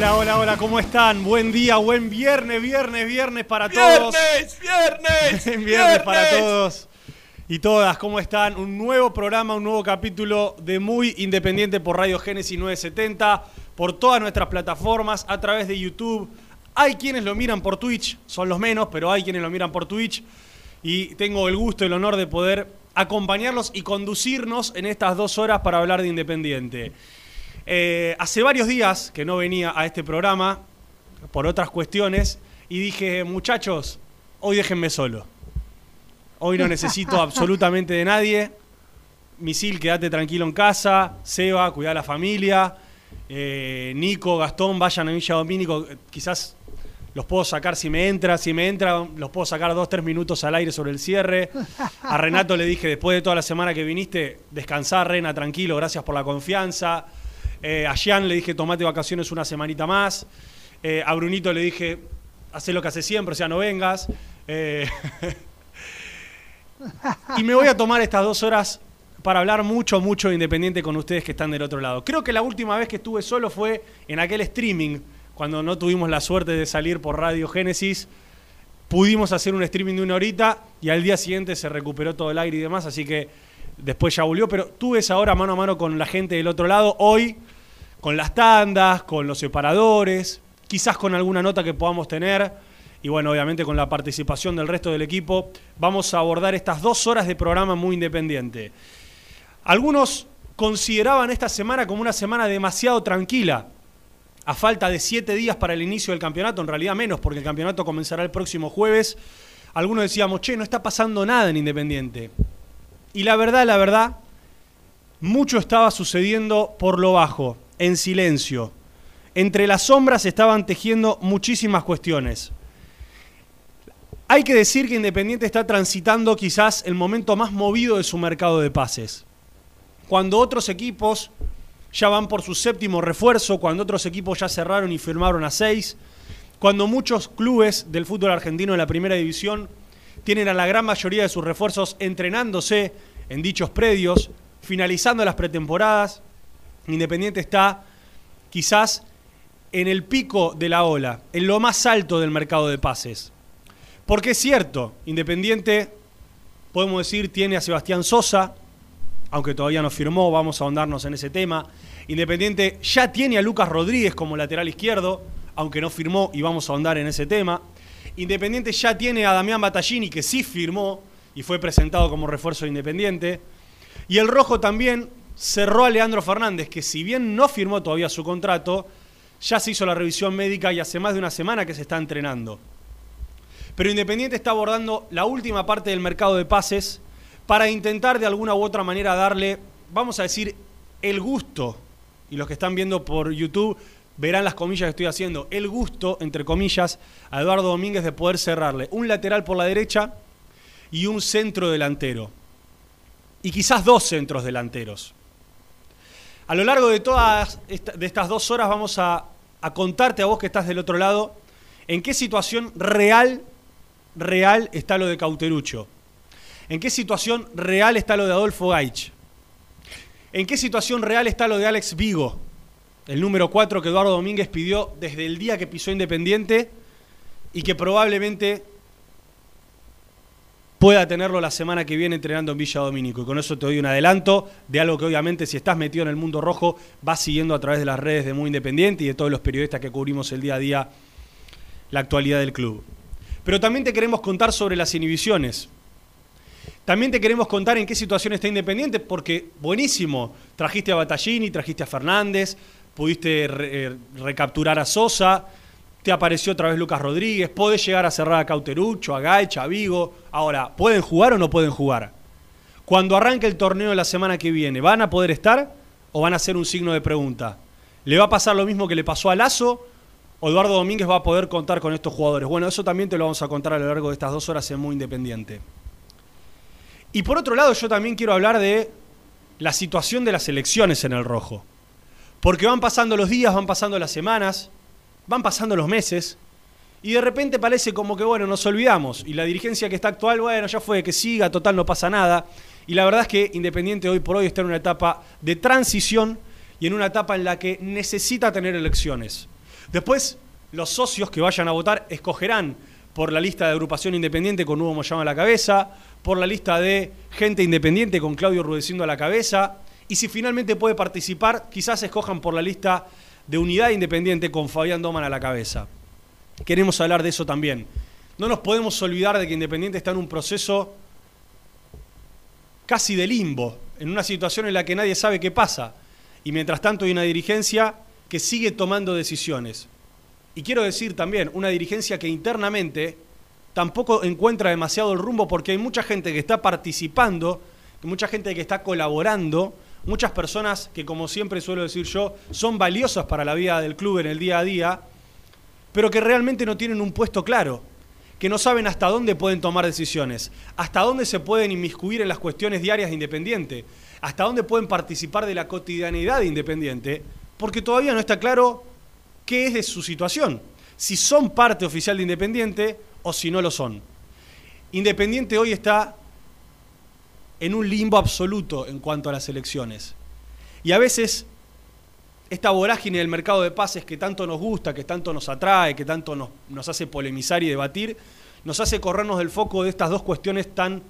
Hola, hola, hola, ¿cómo están? Buen día, buen viernes, viernes, viernes para todos. ¡Viernes! ¡Viernes! Viernes para todos y todas, ¿cómo están? Un nuevo programa, un nuevo capítulo de Muy Independiente por Radio Génesis 970, por todas nuestras plataformas, a través de YouTube. Hay quienes lo miran por Twitch, son los menos, pero hay quienes lo miran por Twitch. Y tengo el gusto y el honor de poder acompañarlos y conducirnos en estas dos horas para hablar de Independiente. Eh, hace varios días que no venía a este programa por otras cuestiones y dije, muchachos, hoy déjenme solo. Hoy no necesito absolutamente de nadie. Misil, quédate tranquilo en casa. Seba, cuida a la familia. Eh, Nico, Gastón, vayan a Villa Domínico. Quizás los puedo sacar si me entra. Si me entra, los puedo sacar dos, tres minutos al aire sobre el cierre. A Renato le dije, después de toda la semana que viniste, descansar, Rena, tranquilo, gracias por la confianza. Eh, a Jean le dije, tomate vacaciones una semanita más. Eh, a Brunito le dije, haz lo que hace siempre, o sea, no vengas. Eh, y me voy a tomar estas dos horas para hablar mucho, mucho de Independiente con ustedes que están del otro lado. Creo que la última vez que estuve solo fue en aquel streaming, cuando no tuvimos la suerte de salir por Radio Génesis. Pudimos hacer un streaming de una horita y al día siguiente se recuperó todo el aire y demás, así que después ya volvió. Pero tuve esa hora mano a mano con la gente del otro lado. Hoy, con las tandas, con los separadores, quizás con alguna nota que podamos tener y bueno, obviamente con la participación del resto del equipo, vamos a abordar estas dos horas de programa muy independiente. Algunos consideraban esta semana como una semana demasiado tranquila, a falta de siete días para el inicio del campeonato, en realidad menos, porque el campeonato comenzará el próximo jueves. Algunos decíamos, che, no está pasando nada en Independiente. Y la verdad, la verdad, mucho estaba sucediendo por lo bajo, en silencio. Entre las sombras estaban tejiendo muchísimas cuestiones. Hay que decir que Independiente está transitando quizás el momento más movido de su mercado de pases. Cuando otros equipos ya van por su séptimo refuerzo, cuando otros equipos ya cerraron y firmaron a seis, cuando muchos clubes del fútbol argentino en la primera división tienen a la gran mayoría de sus refuerzos entrenándose en dichos predios, finalizando las pretemporadas, Independiente está quizás en el pico de la ola, en lo más alto del mercado de pases. Porque es cierto, Independiente, podemos decir, tiene a Sebastián Sosa, aunque todavía no firmó, vamos a ahondarnos en ese tema. Independiente ya tiene a Lucas Rodríguez como lateral izquierdo, aunque no firmó y vamos a ahondar en ese tema. Independiente ya tiene a Damián Battaglini, que sí firmó y fue presentado como refuerzo de Independiente. Y el Rojo también cerró a Leandro Fernández, que si bien no firmó todavía su contrato, ya se hizo la revisión médica y hace más de una semana que se está entrenando. Pero Independiente está abordando la última parte del mercado de pases para intentar de alguna u otra manera darle, vamos a decir, el gusto, y los que están viendo por YouTube verán las comillas que estoy haciendo, el gusto, entre comillas, a Eduardo Domínguez de poder cerrarle un lateral por la derecha y un centro delantero. Y quizás dos centros delanteros. A lo largo de todas de estas dos horas vamos a, a contarte a vos que estás del otro lado en qué situación real, real está lo de Cauterucho. En qué situación real está lo de Adolfo Gaich. En qué situación real está lo de Alex Vigo el número 4 que Eduardo Domínguez pidió desde el día que pisó Independiente y que probablemente pueda tenerlo la semana que viene entrenando en Villa Domínico. Y con eso te doy un adelanto de algo que obviamente si estás metido en el mundo rojo vas siguiendo a través de las redes de Muy Independiente y de todos los periodistas que cubrimos el día a día la actualidad del club. Pero también te queremos contar sobre las inhibiciones. También te queremos contar en qué situación está Independiente, porque buenísimo, trajiste a Battaglini, trajiste a Fernández, pudiste eh, recapturar a Sosa, te apareció otra vez Lucas Rodríguez, podés llegar a cerrar a Cauterucho, a Gaicha, a Vigo. Ahora, ¿pueden jugar o no pueden jugar? Cuando arranque el torneo la semana que viene, ¿van a poder estar o van a ser un signo de pregunta? ¿Le va a pasar lo mismo que le pasó a Lazo? ¿O Eduardo Domínguez va a poder contar con estos jugadores? Bueno, eso también te lo vamos a contar a lo largo de estas dos horas en Muy Independiente. Y por otro lado, yo también quiero hablar de la situación de las elecciones en el rojo. Porque van pasando los días, van pasando las semanas, van pasando los meses, y de repente parece como que, bueno, nos olvidamos. Y la dirigencia que está actual, bueno, ya fue, que siga, total, no pasa nada. Y la verdad es que Independiente hoy por hoy está en una etapa de transición y en una etapa en la que necesita tener elecciones. Después, los socios que vayan a votar escogerán por la lista de agrupación independiente con Hugo Moyano a la cabeza, por la lista de gente independiente con Claudio Rudecindo a la cabeza, y si finalmente puede participar, quizás escojan por la lista de unidad independiente con Fabián Doman a la cabeza. Queremos hablar de eso también. No nos podemos olvidar de que Independiente está en un proceso casi de limbo, en una situación en la que nadie sabe qué pasa. Y mientras tanto hay una dirigencia que sigue tomando decisiones. Y quiero decir también, una dirigencia que internamente tampoco encuentra demasiado el rumbo porque hay mucha gente que está participando, mucha gente que está colaborando muchas personas que, como siempre suelo decir yo, son valiosas para la vida del club en el día a día, pero que realmente no tienen un puesto claro, que no saben hasta dónde pueden tomar decisiones, hasta dónde se pueden inmiscuir en las cuestiones diarias de Independiente, hasta dónde pueden participar de la cotidianidad de Independiente, porque todavía no está claro qué es de su situación, si son parte oficial de Independiente o si no lo son. Independiente hoy está en un limbo absoluto en cuanto a las elecciones. Y a veces esta vorágine del mercado de pases que tanto nos gusta, que tanto nos atrae, que tanto nos, hace polemizar y debatir, nos hace corrernos del foco de estas dos cuestiones tan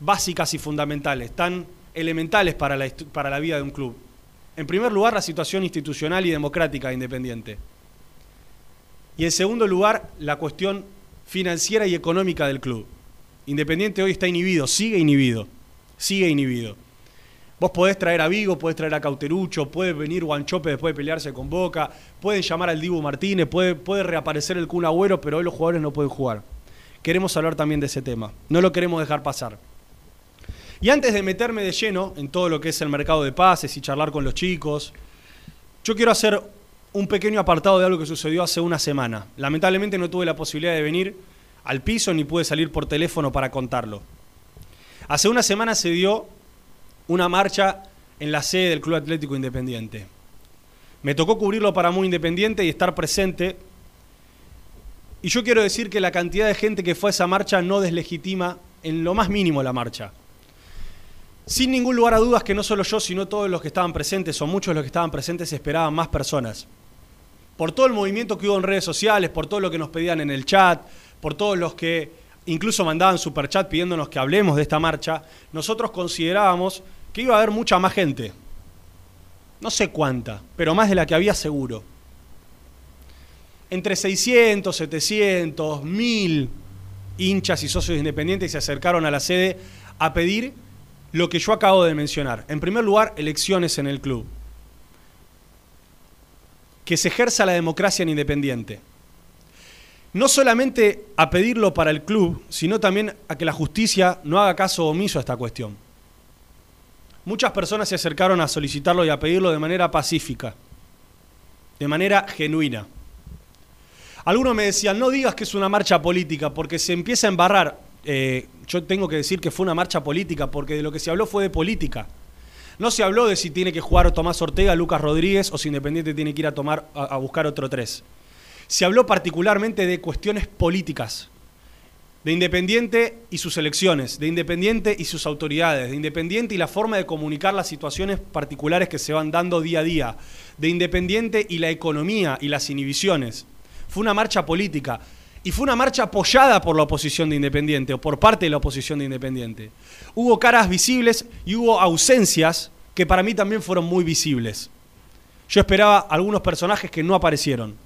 básicas y fundamentales, tan elementales para la, para la vida de un club. En primer lugar, la situación institucional y democrática de Independiente. Y en segundo lugar, la cuestión financiera y económica del club. Independiente hoy está inhibido, sigue inhibido sigue inhibido. Vos podés traer a Vigo, podés traer a Cauterucho, puede venir Guanchope después de pelearse con Boca, pueden llamar al Dibu Martínez, puede, puede reaparecer el Kun Agüero, pero hoy los jugadores no pueden jugar. Queremos hablar también de ese tema, no lo queremos dejar pasar. Y antes de meterme de lleno en todo lo que es el mercado de pases y charlar con los chicos, yo quiero hacer un pequeño apartado de algo que sucedió hace una semana. Lamentablemente no tuve la posibilidad de venir al piso ni pude salir por teléfono para contarlo. Hace una semana se dio una marcha en la sede del Club Atlético Independiente. Me tocó cubrirlo para Muy Independiente y estar presente. Y yo quiero decir que la cantidad de gente que fue a esa marcha no deslegitima en lo más mínimo la marcha. Sin ningún lugar a dudas que no solo yo, sino todos los que estaban presentes, o muchos de los que estaban presentes, esperaban más personas. Por todo el movimiento que hubo en redes sociales, por todo lo que nos pedían en el chat, por todos los que incluso mandaban superchat pidiéndonos que hablemos de esta marcha, nosotros considerábamos que iba a haber mucha más gente. No sé cuánta, pero más de la que había seguro. Entre 600, 700, 1000 hinchas y socios independientes se acercaron a la sede a pedir lo que yo acabo de mencionar. En primer lugar, elecciones en el club. Que se ejerza la democracia en Independiente. No solamente a pedirlo para el club, sino también a que la justicia no haga caso omiso a esta cuestión. Muchas personas se acercaron a solicitarlo y a pedirlo de manera pacífica, de manera genuina. Algunos me decían, no digas que es una marcha política, porque se empieza a embarrar. Eh, yo tengo que decir que fue una marcha política, porque de lo que se habló fue de política. No se habló de si tiene que jugar Tomás Ortega, Lucas Rodríguez o si Independiente tiene que ir a, tomar, a, a buscar otro tres. Se habló particularmente de cuestiones políticas, de Independiente y sus elecciones, de Independiente y sus autoridades, de Independiente y la forma de comunicar las situaciones particulares que se van dando día a día, de Independiente y la economía y las inhibiciones. Fue una marcha política y fue una marcha apoyada por la oposición de Independiente o por parte de la oposición de Independiente. Hubo caras visibles y hubo ausencias que para mí también fueron muy visibles. Yo esperaba algunos personajes que no aparecieron.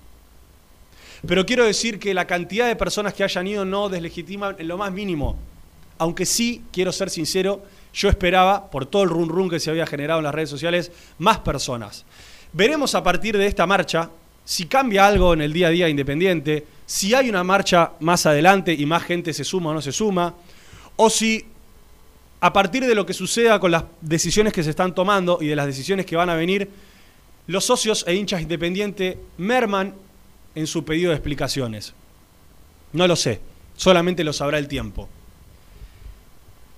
Pero quiero decir que la cantidad de personas que hayan ido no deslegitima en lo más mínimo. Aunque sí, quiero ser sincero, yo esperaba, por todo el run run que se había generado en las redes sociales, más personas. Veremos a partir de esta marcha si cambia algo en el día a día independiente, si hay una marcha más adelante y más gente se suma o no se suma, o si a partir de lo que suceda con las decisiones que se están tomando y de las decisiones que van a venir, los socios e hinchas independientes merman en su pedido de explicaciones. No lo sé, solamente lo sabrá el tiempo.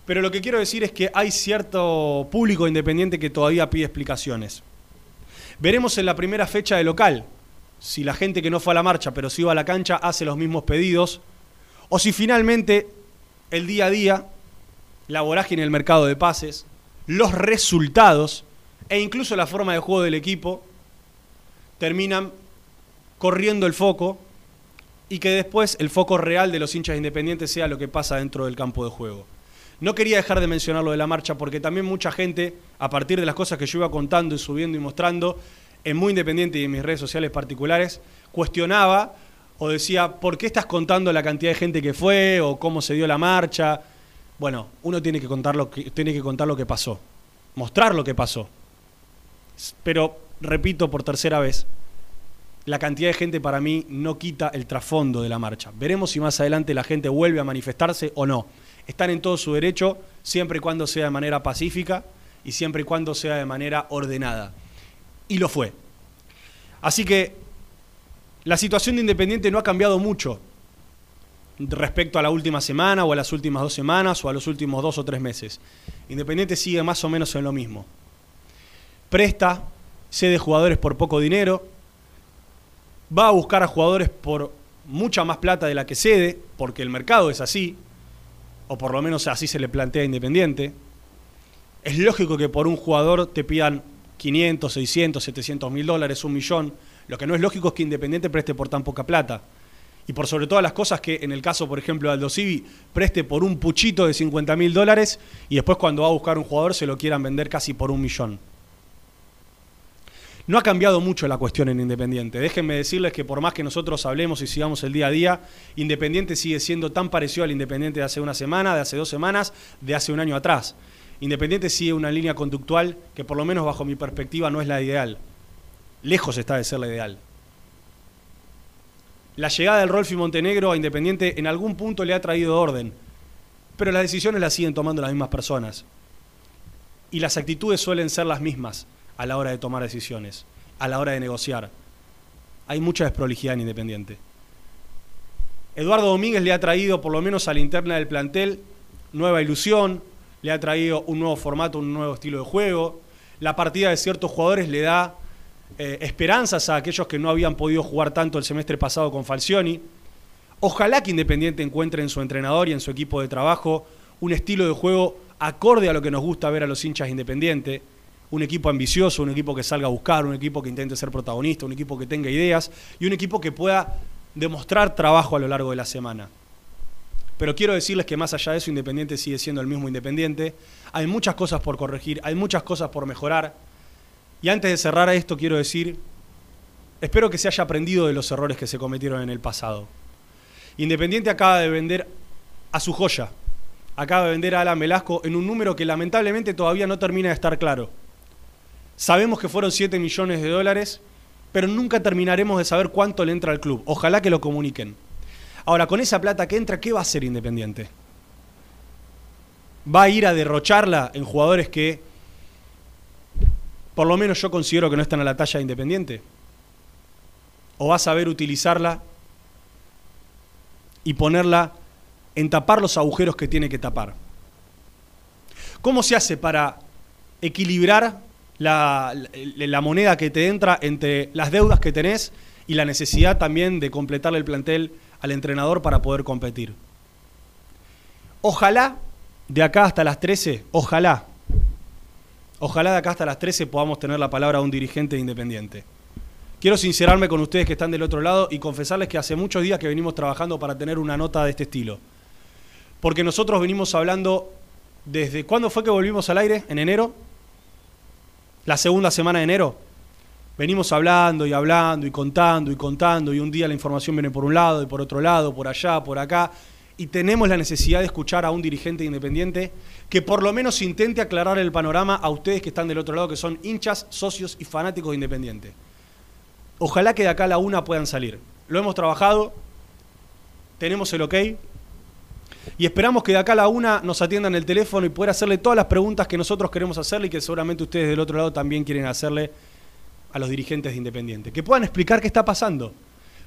Pero lo que quiero decir es que hay cierto público independiente que todavía pide explicaciones. Veremos en la primera fecha de local si la gente que no fue a la marcha pero sí iba a la cancha hace los mismos pedidos o si finalmente el día a día, la vorágine del mercado de pases, los resultados e incluso la forma de juego del equipo terminan corriendo el foco y que después el foco real de los hinchas independientes sea lo que pasa dentro del campo de juego. No quería dejar de mencionar lo de la marcha porque también mucha gente, a partir de las cosas que yo iba contando y subiendo y mostrando, en Muy Independiente y en mis redes sociales particulares, cuestionaba o decía, ¿por qué estás contando la cantidad de gente que fue o cómo se dio la marcha? Bueno, uno tiene que contar lo que, tiene que, contar lo que pasó, mostrar lo que pasó. Pero, repito por tercera vez, la cantidad de gente para mí no quita el trasfondo de la marcha. Veremos si más adelante la gente vuelve a manifestarse o no. Están en todo su derecho, siempre y cuando sea de manera pacífica y siempre y cuando sea de manera ordenada. Y lo fue. Así que la situación de Independiente no ha cambiado mucho respecto a la última semana o a las últimas dos semanas o a los últimos dos o tres meses. Independiente sigue más o menos en lo mismo. Presta, cede jugadores por poco dinero, va a buscar a jugadores por mucha más plata de la que cede, porque el mercado es así, o por lo menos así se le plantea a Independiente. Es lógico que por un jugador te pidan 500, 600, 700 mil dólares, un millón. Lo que no es lógico es que Independiente preste por tan poca plata. Y por sobre todas las cosas que en el caso, por ejemplo, de Aldo Civi, preste por un puchito de 50 mil dólares y después cuando va a buscar un jugador se lo quieran vender casi por un millón. No ha cambiado mucho la cuestión en Independiente. Déjenme decirles que por más que nosotros hablemos y sigamos el día a día, Independiente sigue siendo tan parecido al Independiente de hace una semana, de hace dos semanas, de hace un año atrás. Independiente sigue una línea conductual que por lo menos bajo mi perspectiva no es la ideal. Lejos está de ser la ideal. La llegada del Rolfi Montenegro a Independiente en algún punto le ha traído orden, pero las decisiones las siguen tomando las mismas personas. Y las actitudes suelen ser las mismas a la hora de tomar decisiones, a la hora de negociar. Hay mucha desprolijidad en Independiente. Eduardo Domínguez le ha traído, por lo menos a la interna del plantel, nueva ilusión, le ha traído un nuevo formato, un nuevo estilo de juego. La partida de ciertos jugadores le da eh, esperanzas a aquellos que no habían podido jugar tanto el semestre pasado con Falcioni. Ojalá que Independiente encuentre en su entrenador y en su equipo de trabajo un estilo de juego acorde a lo que nos gusta ver a los hinchas independientes. Un equipo ambicioso, un equipo que salga a buscar, un equipo que intente ser protagonista, un equipo que tenga ideas y un equipo que pueda demostrar trabajo a lo largo de la semana. Pero quiero decirles que más allá de eso, Independiente sigue siendo el mismo Independiente. Hay muchas cosas por corregir, hay muchas cosas por mejorar. Y antes de cerrar esto, quiero decir, espero que se haya aprendido de los errores que se cometieron en el pasado. Independiente acaba de vender a su joya, acaba de vender a Alan Velasco en un número que lamentablemente todavía no termina de estar claro. Sabemos que fueron 7 millones de dólares, pero nunca terminaremos de saber cuánto le entra al club. Ojalá que lo comuniquen. Ahora, con esa plata que entra, ¿qué va a hacer Independiente? ¿Va a ir a derrocharla en jugadores que, por lo menos yo considero que no están a la talla de Independiente? ¿O va a saber utilizarla y ponerla en tapar los agujeros que tiene que tapar? ¿Cómo se hace para equilibrar la, la, moneda que te entra entre las deudas que tenés y la necesidad también de completar el plantel al entrenador para poder competir. Ojalá de acá hasta las 13, ojalá, ojalá de acá hasta las 13 podamos tener la palabra de un dirigente independiente. Quiero sincerarme con ustedes que están del otro lado y confesarles que hace muchos días que venimos trabajando para tener una nota de este estilo. Porque nosotros venimos hablando desde cuándo fue que volvimos al aire, en enero, la segunda semana de enero. Venimos hablando y hablando y contando y contando y un día la información viene por un lado y por otro lado, por allá, por acá. Y tenemos la necesidad de escuchar a un dirigente independiente que por lo menos intente aclarar el panorama a ustedes que están del otro lado, que son hinchas, socios y fanáticos de Independiente. Ojalá que de acá a la una puedan salir. Lo hemos trabajado, tenemos el ok, y esperamos que de acá a la una nos atiendan el teléfono y poder hacerle todas las preguntas que nosotros queremos hacerle y que seguramente ustedes del otro lado también quieren hacerle a los dirigentes de Independiente. Que puedan explicar qué está pasando.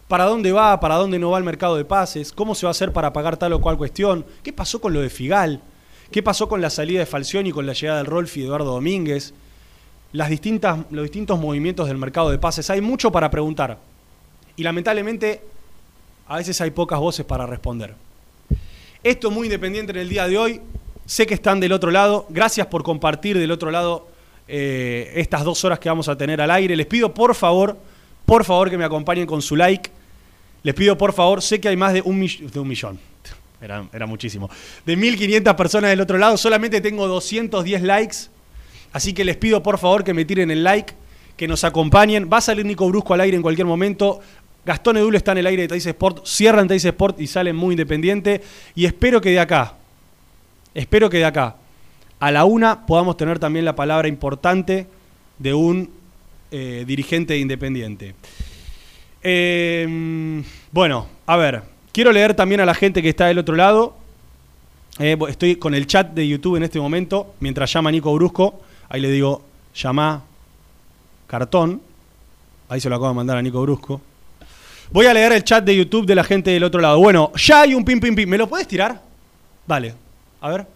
Para dónde va, para dónde no va el mercado de pases, cómo se va a hacer para pagar tal o cual cuestión, qué pasó con lo de Figal, qué pasó con la salida de Falcioni y con la llegada del Rolfi y Eduardo Domínguez, las distintas, los distintos movimientos del mercado de pases. Hay mucho para preguntar. Y lamentablemente, a veces hay pocas voces para responder. Esto es muy independiente en el día de hoy. Sé que están del otro lado. Gracias por compartir del otro lado eh, estas dos horas que vamos a tener al aire. Les pido por favor, por favor que me acompañen con su like. Les pido por favor, sé que hay más de un, de un millón. Era, era muchísimo. De 1.500 personas del otro lado, solamente tengo 210 likes. Así que les pido por favor que me tiren el like, que nos acompañen. Va a salir Nico Brusco al aire en cualquier momento. Gastón Edul está en el aire de Teis Sport, cierran Teis Sport y salen muy independiente. Y espero que de acá, espero que de acá a la una podamos tener también la palabra importante de un eh, dirigente independiente. Eh, bueno, a ver, quiero leer también a la gente que está del otro lado. Eh, estoy con el chat de YouTube en este momento, mientras llama Nico Brusco. Ahí le digo, llama cartón. Ahí se lo acabo de mandar a Nico Brusco. Voy a leer el chat de YouTube de la gente del otro lado. Bueno, ya hay un pim pim pim. ¿Me lo puedes tirar? Dale. A ver.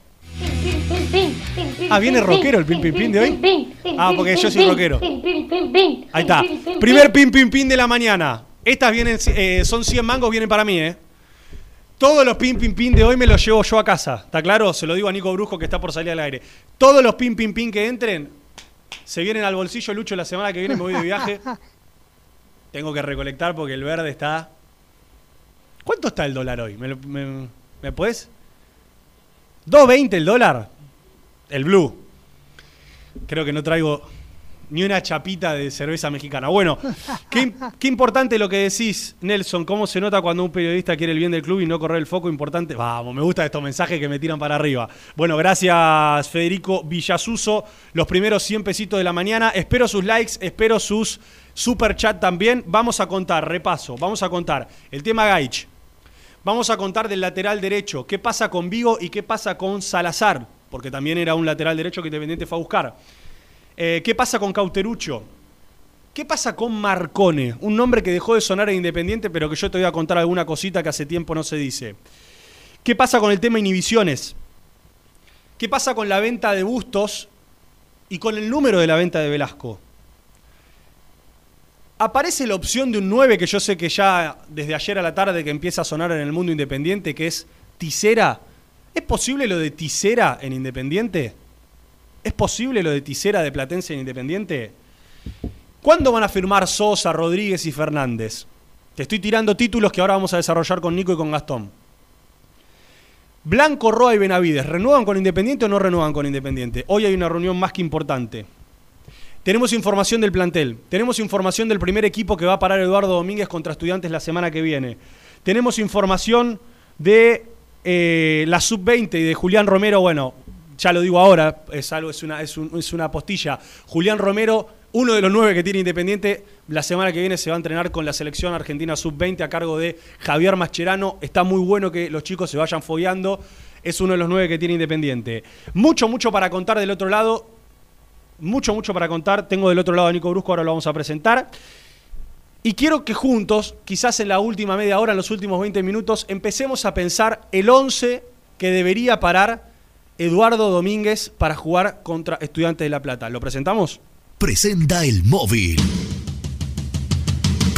Ah, viene rockero el pim pim pim de hoy. Ah, porque yo soy rockero. Ahí está. Primer pim pim pim de la mañana. Estas vienen, eh, son 100 mangos, vienen para mí, ¿eh? Todos los pim pim pim de hoy me los llevo yo a casa. ¿Está claro? Se lo digo a Nico Brusco que está por salir al aire. Todos los pim pim pim que entren se vienen al bolsillo Lucho la semana que viene me voy de viaje. Tengo que recolectar porque el verde está. ¿Cuánto está el dólar hoy? ¿Me, me, ¿me puedes? ¿2.20 el dólar? El blue. Creo que no traigo ni una chapita de cerveza mexicana. Bueno, qué, qué, importante lo que decís, Nelson. ¿Cómo se nota cuando un periodista quiere el bien del club y no correr el foco? Importante. Vamos, me gustan estos mensajes que me tiran para arriba. Bueno, gracias Federico Villasuso. Los primeros 100 pesitos de la mañana. Espero sus likes, espero sus super chat también. Vamos a contar, repaso, vamos a contar el tema Gaich. Vamos a contar del lateral derecho. ¿Qué pasa con Vigo y qué pasa con Salazar? Porque también era un lateral derecho que Independiente fue a buscar. Eh, ¿Qué pasa con Cauterucho? ¿Qué pasa con Marcone? Un nombre que dejó de sonar en Independiente, pero que yo te voy a contar alguna cosita que hace tiempo no se dice. ¿Qué pasa con el tema inhibiciones? ¿Qué pasa con la venta de Bustos y con el número de la venta de Velasco? Aparece la opción de un 9 que yo sé que ya desde ayer a la tarde que empieza a sonar en el mundo independiente, que es Tisera. ¿Es posible lo de Tisera en Independiente? ¿Es posible lo de Tisera de Platense en Independiente? ¿Cuándo van a firmar Sosa, Rodríguez y Fernández? Te estoy tirando títulos que ahora vamos a desarrollar con Nico y con Gastón. Blanco, Roa y Benavides, ¿renuevan con Independiente o no renuevan con Independiente? Hoy hay una reunión más que importante. Tenemos información del plantel, tenemos información del primer equipo que va a parar Eduardo Domínguez contra estudiantes la semana que viene. Tenemos información de eh, la sub-20 y de Julián Romero, bueno, ya lo digo ahora, es, algo, es, una, es, un- es una postilla. Julián Romero, uno de los nueve que tiene Independiente, la semana que viene se va a entrenar con la selección argentina sub-20 a cargo de Javier Mascherano. Está muy bueno que los chicos se vayan fogueando. Es uno de los nueve que tiene Independiente. Mucho, mucho para contar del otro lado. Mucho, mucho para contar. Tengo del otro lado a Nico Brusco, ahora lo vamos a presentar. Y quiero que juntos, quizás en la última media hora, en los últimos 20 minutos, empecemos a pensar el 11 que debería parar Eduardo Domínguez para jugar contra Estudiantes de La Plata. ¿Lo presentamos? Presenta el móvil.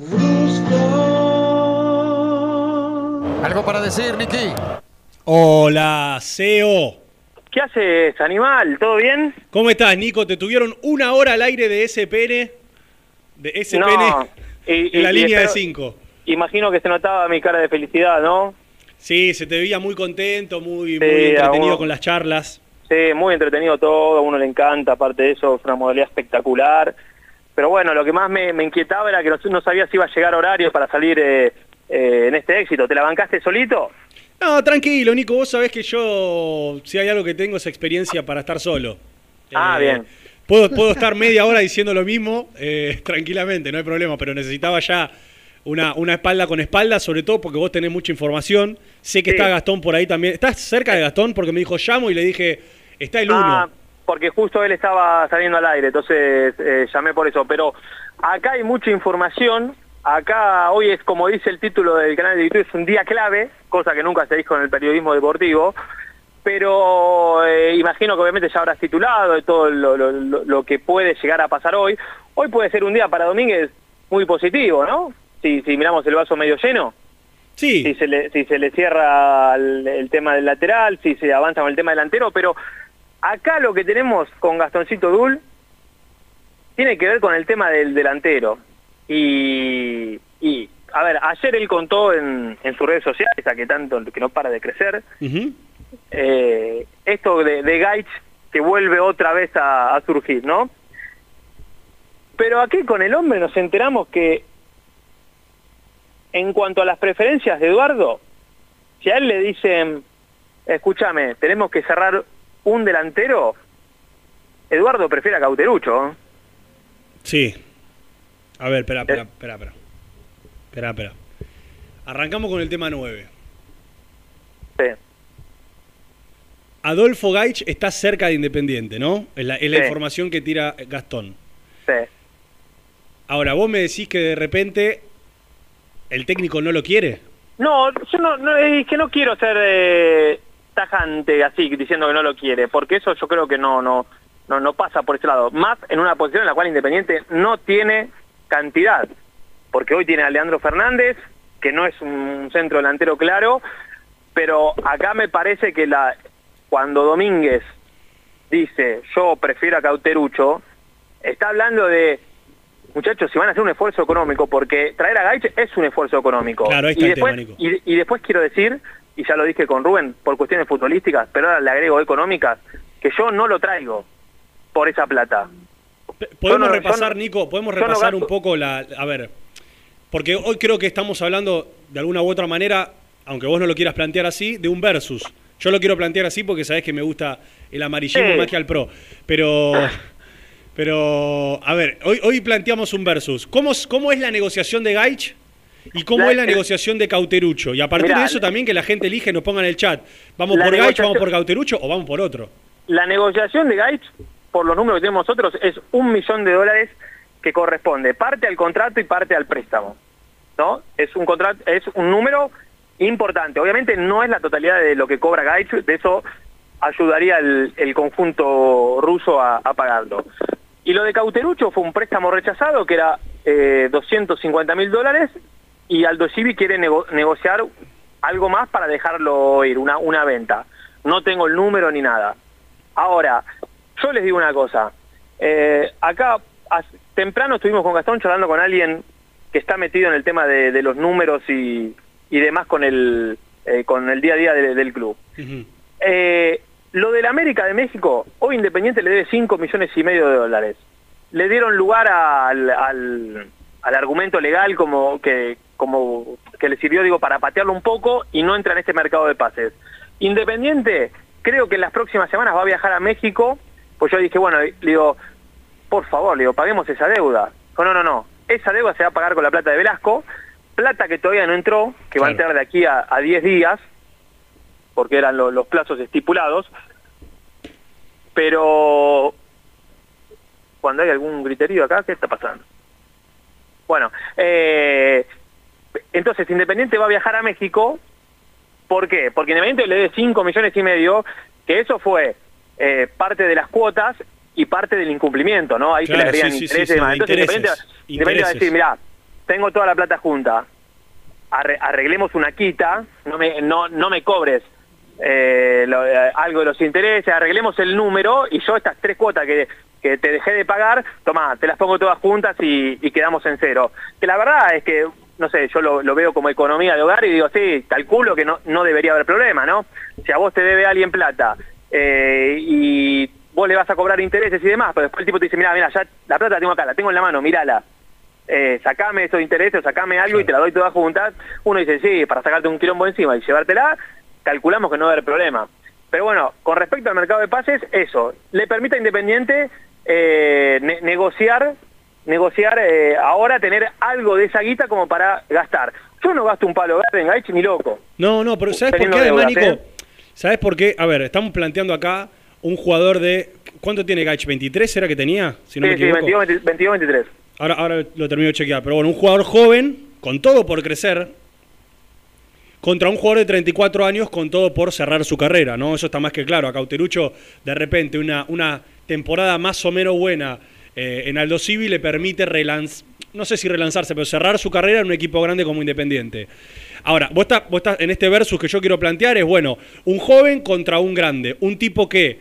Brusco. ¿Algo para decir, Nicky? Hola, CEO. ¿Qué haces, animal? ¿Todo bien? ¿Cómo estás, Nico? Te tuvieron una hora al aire de SPN. De SPN No, y- en la y- y línea de espero- 5. Imagino que se notaba mi cara de felicidad, ¿no? Sí, se te veía muy contento, muy, Sí, muy entretenido uno- con las charlas. Sí, muy entretenido todo, a uno le encanta, aparte de eso, fue una modalidad espectacular. Pero bueno, lo que más me, me inquietaba era que no, no sabía si iba a llegar horario para salir eh, eh, en este éxito. ¿Te la bancaste solito? No, tranquilo, Nico, vos sabés que yo, si hay algo que tengo, es experiencia para estar solo. Ah, Eh, bien. Puedo, puedo estar media hora diciendo lo mismo, eh, tranquilamente, no hay problema, pero necesitaba ya una, una espalda con espalda, sobre todo porque vos tenés mucha información. Sé que Sí. está Gastón por ahí también. ¿Estás cerca de Gastón? Porque me dijo llamo y le dije, está el uno. Ah, porque justo él estaba saliendo al aire, entonces eh, llamé por eso. Pero acá hay mucha información. Acá hoy es, como dice el título del canal de YouTube, es un día clave, cosa que nunca se dijo en el periodismo deportivo. Pero eh, imagino que obviamente ya habrás titulado de todo lo, lo- lo- lo que puede llegar a pasar hoy. Hoy puede ser un día para Domínguez muy positivo, ¿no? Si, si miramos el vaso medio lleno Sí, si se le, si se le cierra el, el tema del lateral, si se avanza con el tema delantero, pero acá lo que tenemos con Gastoncito Dul tiene que ver con el tema del delantero. Y, y a ver, ayer él contó en, en sus redes sociales, a que tanto que no para de crecer, eh, esto de, de Gaich que vuelve otra vez a, a surgir, ¿no? Pero aquí con el hombre nos enteramos que en cuanto a las preferencias de Eduardo, si a él le dicen, escúchame, tenemos que cerrar un delantero, Eduardo prefiere a Cauterucho. ¿eh? sí. A ver, espera, espera, espera, espera. Espera, espera. Arrancamos con el tema 9. Sí, Adolfo Gaich está cerca de Independiente, ¿no? Es la, es la Sí. información que tira Gastón. sí. Ahora, vos me decís que de repente el técnico no lo quiere. No, yo no, no, es que no quiero ser eh, tajante así, diciendo que no lo quiere, porque eso yo creo que no, no, no, no pasa por ese lado. Más en una posición en la cual Independiente no tiene cantidad, porque hoy tiene a Leandro Fernández, que no es un centro delantero claro, pero acá me parece que la cuando Domínguez dice yo prefiero a Cauterucho, está hablando de muchachos, si van a hacer un esfuerzo económico, porque traer a Gaich es un esfuerzo económico. Claro, ahí está y, el después, tema, Nico. y, y después quiero decir, y ya lo dije con Rubén, por cuestiones futbolísticas, pero ahora le agrego económicas, que yo no lo traigo por esa plata. Podemos no- repasar, no- Nico, podemos no repasar un poco la... A ver, porque hoy creo que estamos hablando de alguna u otra manera, aunque vos no lo quieras plantear así, de un versus. Yo lo quiero plantear así porque sabés que me gusta el amarillismo Sí. más que al pro. Pero... Pero, a ver, hoy, hoy planteamos un versus. ¿Cómo, ¿Cómo es la negociación de Gaich ¿Y cómo La- es la negociación de Cauterucho? Y a partir Mirá, de eso también que la gente elige, nos ponga en el chat. ¿Vamos por Gaich, vamos por Cauterucho o vamos por otro? La negociación de Gaich, por los números que tenemos nosotros, es un millón de dólares que corresponde parte al contrato y parte al préstamo. ¿no? Es un contrato, es un número importante. Obviamente no es la totalidad de lo que cobra Gaich, de eso ayudaría el, el conjunto ruso a, a pagarlo. Y lo de Cauterucho fue un préstamo rechazado que era eh, 250 mil dólares y Aldo Civi quiere nego- negociar algo más para dejarlo ir, una, una venta. No tengo el número ni nada. Ahora, yo les digo una cosa. Eh, acá, as- temprano estuvimos con Gastón charlando con alguien que está metido en el tema de, de los números y, y demás con el, eh, con el día a día de- del club. Eh, lo del América de México, hoy Independiente le debe 5 millones y medio de dólares. Le dieron lugar al, al, al argumento legal como que, como que le sirvió, digo, para patearlo un poco y no entra en este mercado de pases. Independiente, creo que en las próximas semanas va a viajar a México, pues yo dije, bueno, le digo, por favor, le digo, paguemos esa deuda. No, no, no, esa deuda se va a pagar con la plata de Velasco, plata que todavía no entró, que va a entrar de aquí a, a 10 días, porque eran lo- los plazos estipulados, pero cuando hay algún griterío acá, ¿qué está pasando? Bueno, eh, entonces Independiente va a viajar a México, ¿por qué? Porque Independiente le debe 5 millones y medio, que eso fue eh, parte de las cuotas y parte del incumplimiento, ¿no? Ahí se Claro, le agregan sí, sí, intereses sí, y demás. de Entonces Independiente, intereses, Independiente va a decir, intereses. mirá, tengo toda la plata junta, arre- arreglemos una quita, no me, no, no me cobres eh, lo- eh, algo de los intereses, arreglemos el número y yo estas tres cuotas que, que te dejé de pagar, toma, te las pongo todas juntas y, y quedamos en cero. Que la verdad es que, no sé, yo lo, lo veo como economía de hogar y digo, sí, calculo que no, no debería haber problema, ¿no? Si a vos te debe alguien plata eh, y vos le vas a cobrar intereses y demás, pero después el tipo te dice, mira, mira, ya la plata la tengo acá, la tengo en la mano, mírala eh, sacame esos intereses, o sacame algo y te la doy toda juntas, uno dice, sí, para sacarte un quilombo encima y llevártela, calculamos que no va a haber problema. Pero bueno, con respecto al mercado de pases, eso, le permite a Independiente eh, ne- negociar, negociar eh, ahora, tener algo de esa guita como para gastar. Yo no gasto un palo verde en Gaich ni loco. No, no, pero ¿sabes por qué además, Nico? ¿eh? ¿Sabes por qué? A ver, estamos planteando acá un jugador de... ¿Cuánto tiene Gaich? ¿23 era que tenía? Si no me sí, sí, equivoco. 22, 22, 23. Ahora, ahora lo termino de chequear. Pero bueno, un jugador joven, con todo por crecer, contra un jugador de 34 años, con todo por cerrar su carrera, ¿no? Eso está más que claro. A Cauterucho, de repente, una, una temporada más o menos buena eh, en Aldo Civi le permite relanzar, no sé si relanzarse, pero cerrar su carrera en un equipo grande como Independiente. Ahora, vos estás, vos estás en este versus que yo quiero plantear es, bueno, un joven contra un grande, un tipo que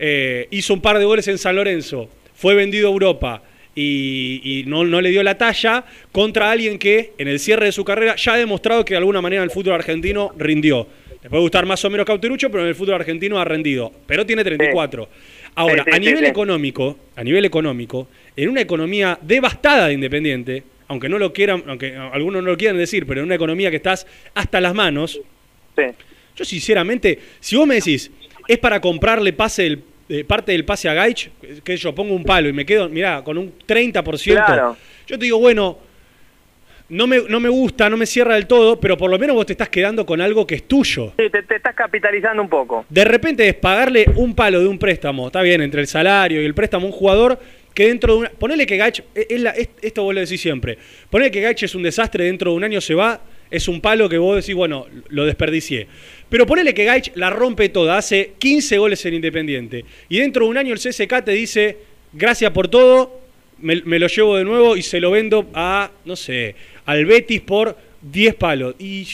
eh, hizo un par de goles en San Lorenzo, fue vendido a Europa y, y no, no le dio la talla, contra alguien que en el cierre de su carrera ya ha demostrado que de alguna manera en el fútbol argentino rindió. Le puede gustar más o menos Cauterucho, pero en el fútbol argentino ha rendido. Pero tiene 34. Ahora, Sí, sí, a nivel sí. económico, a nivel económico, en una economía devastada de Independiente, aunque no lo quieran, aunque algunos no lo quieran decir, pero en una economía que estás hasta las manos, yo sinceramente, si vos me decís, es para comprarle pase del- eh, parte del pase a Gaich, que yo pongo un palo y me quedo, mirá, con un 30%, Claro. yo te digo, bueno, no me, no me gusta, no me cierra del todo, pero por lo menos vos te estás quedando con algo que es tuyo. Sí, te, te estás capitalizando un poco. De repente es pagarle un palo de un préstamo, está bien, entre el salario y el préstamo a un jugador que dentro de una... Ponele que Gaich, es- es la- es- esto vos lo decís siempre, ponele que Gaich es un desastre, dentro de un año se va, es un palo que vos decís, bueno, lo desperdicié. Pero ponele que Gaich la rompe toda, hace 15 goles en Independiente, y dentro de un año el CSK te dice, gracias por todo, me, me lo llevo de nuevo y se lo vendo a, no sé, al Betis por 10 palos. Y,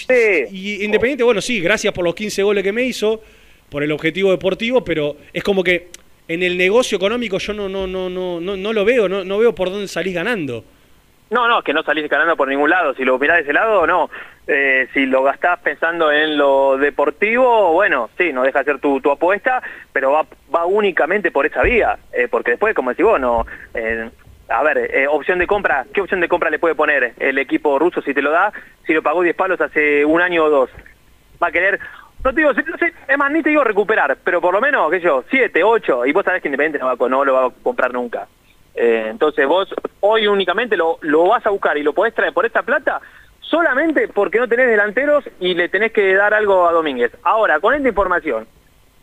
y Independiente, bueno, sí, gracias por los 15 goles que me hizo, por el objetivo deportivo, pero es como que en el negocio económico yo no, no, no, no, no, no lo veo, no, no veo por dónde salís ganando. No, no, que no salís ganando por ningún lado. Si lo mirás de ese lado, no. Eh, si lo gastás pensando en lo deportivo, bueno, sí, no deja de ser tu, tu apuesta, pero va, va únicamente por esa vía. Eh, porque después, como decís vos, no... eh, a ver, eh, opción de compra, ¿qué opción de compra le puede poner el equipo ruso si te lo da? Si lo pagó 10 palos hace un año o dos. Va a querer... No te digo, no sé, es más, ni te digo recuperar, pero por lo menos, qué yo, 7, 8, y vos sabés que Independiente no lo va a comprar nunca. Eh, entonces vos hoy únicamente lo, lo vas a buscar y lo podés traer por esta plata solamente porque no tenés delanteros y le tenés que dar algo a Domínguez. Ahora, con esta información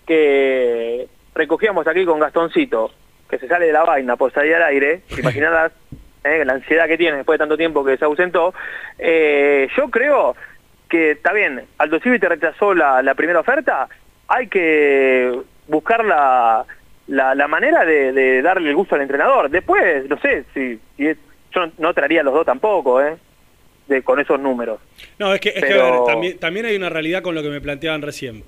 que recogíamos aquí con Gastoncito, que se sale de la vaina por salir al aire, ¿te imaginarás eh, la ansiedad que tiene después de tanto tiempo que se ausentó, eh, yo creo que está bien, Aldo Civi te rechazó la, la primera oferta, hay que buscar la, la, la manera de, de darle el gusto al entrenador. Después, no sé, si, si es- yo no, no traería a los dos tampoco, ¿eh? De, con esos números. No, es que, es que, a ver, también, también hay una realidad con lo que me planteaban recién.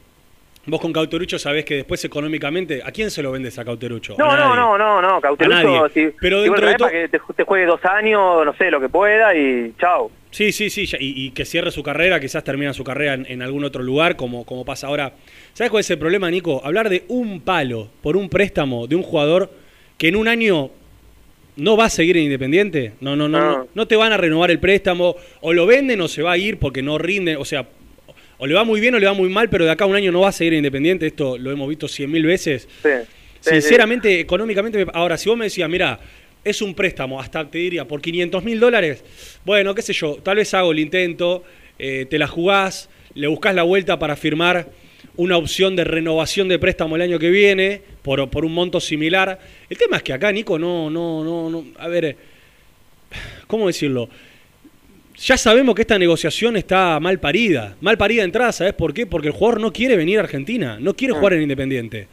Vos con Cauterucho sabés que después económicamente, ¿a quién se lo vendes a Cauterucho? No, A no, no, no, no, A Cauterucho, nadie. si, Pero si dentro de todo- que te, te juegue dos años, no sé, lo que pueda y chao. Sí, sí, sí, ya- y, y que cierre su carrera, quizás termina su carrera en, en algún otro lugar, como, como pasa ahora. ¿Sabes cuál es el problema, Nico? Hablar de un palo por un préstamo de un jugador que en un año no va a seguir en Independiente. No, no, no, no, no te van a renovar el préstamo, o lo venden o se va a ir porque no rinde, o sea, o le va muy bien o le va muy mal, pero de acá a un año no va a seguir en Independiente, esto lo hemos visto cien mil veces. Sí. Sí, Sinceramente, económicamente, me- ahora, si vos me decías, mira, es un préstamo, hasta te diría, por 500 mil dólares, bueno, qué sé yo, tal vez hago el intento, eh, te la jugás, le buscás la vuelta para firmar una opción de renovación de préstamo el año que viene, por, por un monto similar. El tema es que acá, Nico, no, no, no, no, a ver, ¿cómo decirlo? Ya sabemos que esta negociación está mal parida. Mal parida de entrada, ¿sabes por qué? Porque el jugador no quiere venir a Argentina, no quiere jugar en Independiente.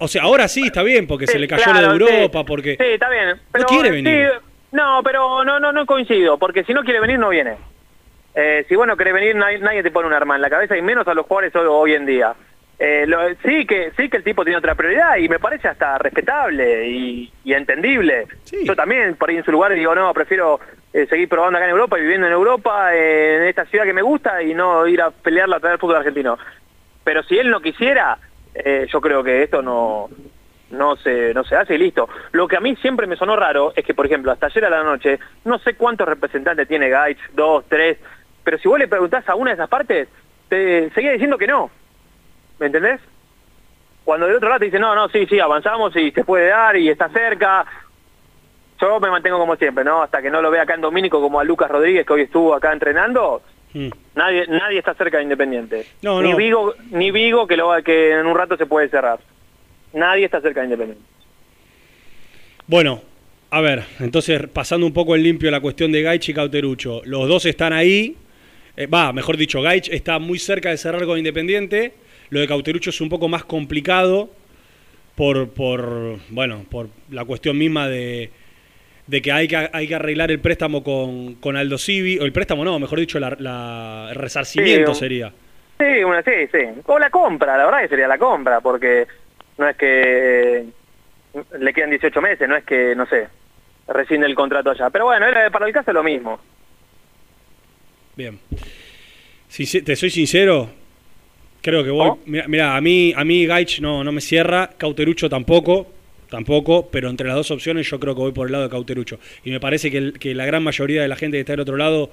O sea, ahora sí está bien, porque se le cayó claro, lo de sí. Europa, porque... Sí, está bien. Pero, quiere venir. sí, no, pero no, no, no coincido, porque si no quiere venir, no viene. Eh, si vos no querés venir, nadie, nadie te pone un arma en la cabeza, y menos a los jugadores hoy, hoy en día. Eh, lo- sí que sí que el tipo tiene otra prioridad y me parece hasta respetable y, y entendible. Yo también por ahí en su lugar digo, no, prefiero eh, seguir probando acá en Europa y viviendo en Europa, eh, en esta ciudad que me gusta y no ir a pelearla a traer el fútbol argentino. Pero si él no quisiera, eh, yo creo que esto no no se no se hace y listo. Lo que a mí siempre me sonó raro es que, por ejemplo, hasta ayer a la noche, no sé cuántos representantes tiene Gaich, dos, tres, pero si vos le preguntás a una de esas partes, te seguía diciendo que no. ¿Me entendés? Cuando del otro lado te dicen, no, no, sí, sí, avanzamos y se puede dar y está cerca. Yo me mantengo como siempre, ¿no? Hasta que no lo vea acá en Domínico como a Lucas Rodríguez, que hoy estuvo acá entrenando, Mm. nadie nadie está cerca de Independiente. No, ni no. Vigo, ni Vigo que, lo, que en un rato se puede cerrar. Nadie está cerca de Independiente. Bueno, a ver, entonces pasando un poco en limpio la cuestión de Gaich y Cauterucho. Los dos están ahí. Eh, Va, mejor dicho, Gaich está muy cerca de cerrar con Independiente. Lo de Cauterucho es un poco más complicado por, por bueno, por la cuestión misma de, de que hay que hay que arreglar el préstamo con, con Aldo Civi, o el préstamo no, mejor dicho, la, la- el resarcimiento Sí, sería. Sí, una, sí, sí. O la compra, la verdad que sería la compra, porque no es que eh, le quedan 18 meses, no es que, no sé, rescinde el contrato allá. Pero bueno, era, para el caso es lo mismo. Bien. Si te soy sincero, creo que voy. Mira, mira, a mí, a mí Gaich no, no me cierra, Cauterucho tampoco, tampoco, pero entre las dos opciones yo creo que voy por el lado de Cauterucho. Y me parece que, el- que la gran mayoría de la gente que está del otro lado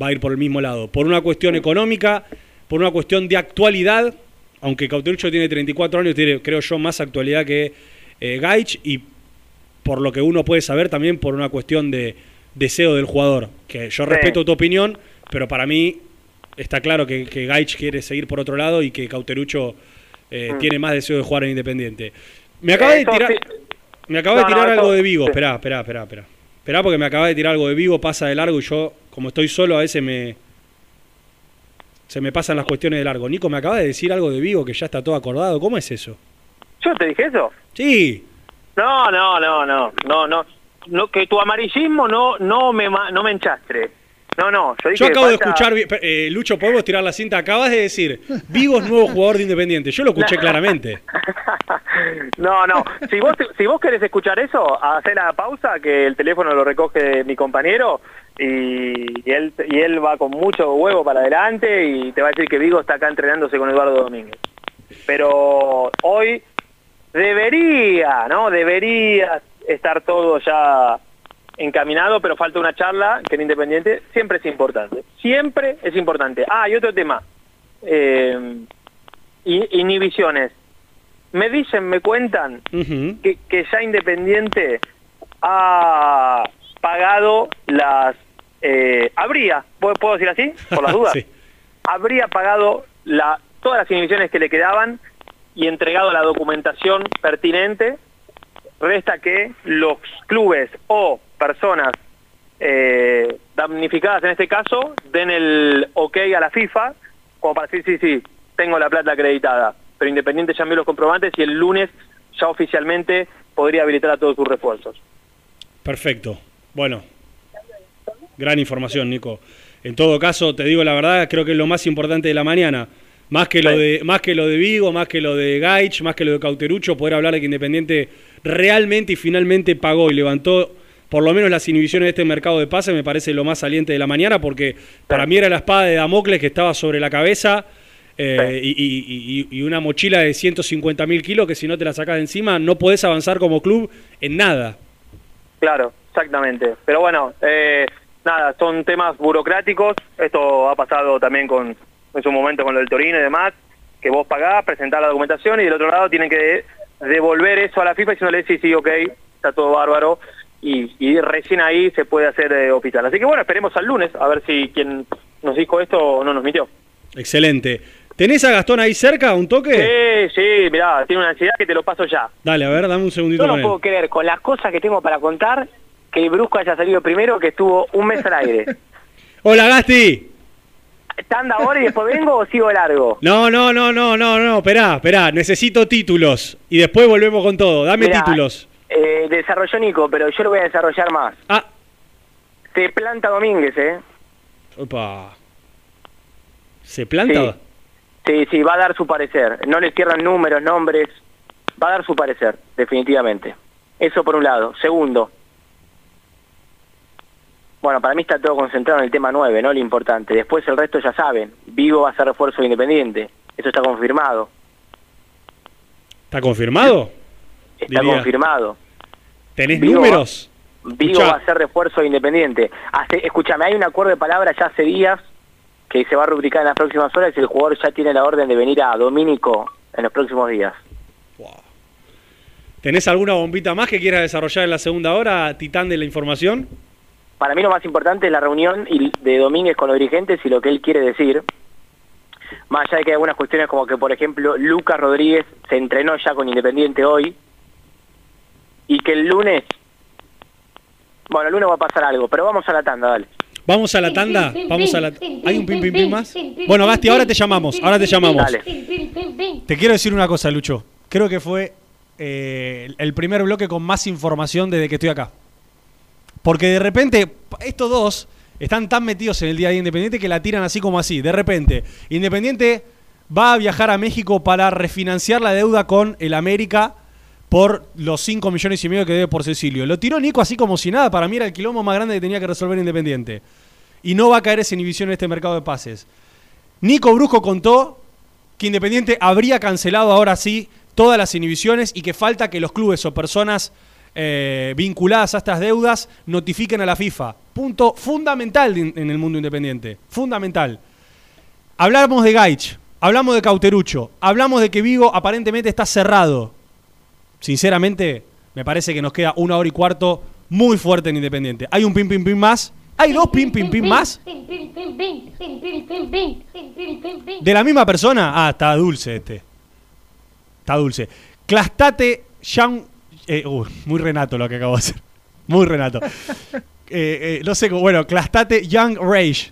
va a ir por el mismo lado. Por una cuestión económica, por una cuestión de actualidad, aunque Cauterucho tiene 34 años, tiene, creo yo, más actualidad que eh, Gaich, y por lo que uno puede saber también por una cuestión de deseo del jugador. Que yo Sí. respeto tu opinión, pero para mí está claro que, que Gaich quiere seguir por otro lado y que Cauterucho eh, Mm. tiene más deseo de jugar en Independiente. Me acaba de tirar, me acaba de tirar algo de Vigo. Esperá, esperá, esperá, esperá. Esperá porque me acaba de tirar algo de Vigo, pasa de largo y yo, como estoy solo, a veces me... Se me pasan las cuestiones de largo. Nico, me acaba de decir algo de Vigo que ya está todo acordado. ¿Cómo es eso? ¿Yo te dije eso? Sí. No, no, no, no, no, no. no que tu amarillismo no no me no me enchastre. No, no, yo dije Yo acabo de escuchar, vi- eh, Lucho, podemos tirar la cinta. Acabas de decir, Vigo es nuevo jugador de Independiente. Yo lo escuché claramente. No, no. Si vos, si vos querés escuchar eso, hacé la pausa, que el teléfono lo recoge mi compañero y, y él y él va con mucho huevo para adelante y te va a decir que Vigo está acá entrenándose con Eduardo Domínguez. Pero hoy debería, ¿no? Debería estar todo ya encaminado, pero falta una charla que en Independiente siempre es importante. Siempre es importante. Ah, y otro tema. Eh, in- inhibiciones. Me dicen, me cuentan que, que ya Independiente ha pagado las eh, habría, ¿puedo puedo decir así? Por las dudas. Sí. Habría pagado la, todas las inhibiciones que le quedaban y entregado la documentación pertinente. Resta que los clubes o personas eh, damnificadas en este caso den el ok a la FIFA como para decir, sí, sí, tengo la plata acreditada. Pero Independiente ya envió los comprobantes y el lunes ya oficialmente podría habilitar a todos sus refuerzos. Perfecto. Bueno, gran información, Nico. En todo caso, te digo la verdad, creo que es lo más importante de la mañana. Más que, lo de, más que lo de Vigo, más que lo de Gaich, más que lo de Cauterucho, poder hablar de que Independiente realmente y finalmente pagó y levantó por lo menos las inhibiciones de este mercado de pases, me parece lo más saliente de la mañana, porque para mí era la espada de Damocles que estaba sobre la cabeza eh, y, y- y- y una mochila de 150 mil kilos que si no te la sacas de encima no podés avanzar como club en nada. Claro, exactamente. Pero bueno, eh, nada, son temas burocráticos. Esto ha pasado también con en su momento con lo del Torino y demás, que vos pagás, presentás la documentación y del otro lado tienen que devolver eso a la FIFA diciéndole sí, sí, ok, está todo bárbaro. Y, y recién ahí se puede hacer eh, oficial. Así que bueno, esperemos al lunes a ver si quien nos dijo esto no nos mintió. Excelente. ¿Tenés a Gastón ahí cerca, un toque? Sí, sí, mirá, tiene una ansiedad que te lo paso ya. Dale, a ver, dame un segundito Yo no con él. puedo creer, con las cosas que tengo para contar, que Brusco haya salido primero, que estuvo un mes al aire. Hola, Gasti. ¿Tanda ahora y después vengo o sigo largo? No, no, no, no, no, no, esperá, esperá, necesito títulos y después volvemos con todo. Dame Mirá, títulos. Eh, desarrolló Nico, pero yo lo voy a desarrollar más. Ah. Se planta Domínguez, ¿eh? Opa. ¿Se planta? Sí, sí, va a dar su parecer. No le cierran números, nombres. Va a dar su parecer, definitivamente. Eso por un lado. Segundo. Bueno, para mí está todo concentrado en el tema 9, ¿no? Lo importante. Después el resto ya saben. Vigo va a ser refuerzo de Independiente. Eso está confirmado. ¿Está confirmado? Está Diría. confirmado. ¿Tenés Vigo números? Vigo Escuchá. va a ser refuerzo de Independiente. Hace, escúchame, hay un acuerdo de palabras ya hace días que se va a rubricar en las próximas horas y el jugador ya tiene la orden de venir a Domínico en los próximos días. ¿Tenés alguna bombita más que quieras desarrollar en la segunda hora, titán de la información? Para mí lo más importante es la reunión de Domínguez con los dirigentes y lo que él quiere decir. Más allá de que hay algunas cuestiones como que, por ejemplo, Lucas Rodríguez se entrenó ya con Independiente hoy y que el lunes... Bueno, el lunes va a pasar algo, pero vamos a la tanda, dale. Vamos a la tanda, vamos a la... ¿Hay un pim pim pim más? Bueno, Gasti, ahora te llamamos, ahora te llamamos. Dale. Te quiero decir una cosa, Lucho. Creo que fue eh, el primer bloque con más información desde que estoy acá. Porque de repente, estos dos están tan metidos en el día a día Independiente que la tiran así como así. De repente, Independiente va a viajar a México para refinanciar la deuda con el América por los 5 millones y medio que debe por Cecilio. Lo tiró Nico así como si nada. Para mí era el quilombo más grande que tenía que resolver Independiente. Y no va a caer esa inhibición en este mercado de pases. Nico Brusco contó que Independiente habría cancelado ahora sí todas las inhibiciones y que falta que los clubes o personas eh, vinculadas a estas deudas notifiquen a la FIFA. Punto fundamental en el mundo independiente. Fundamental. Hablamos de Gaich, hablamos de Cauterucho, hablamos de que Vigo aparentemente está cerrado. Sinceramente, me parece que nos queda una hora y cuarto muy fuerte en Independiente. ¿Hay un pim pim pim más? ¿Hay dos pim pim pim más? ¿De la misma persona? Ah, está dulce este. Está dulce. Clastate Young. eh, uy, muy Renato lo que acabo de hacer. Muy Renato. Eh, eh, no sé. Bueno, Clastate Young Rage.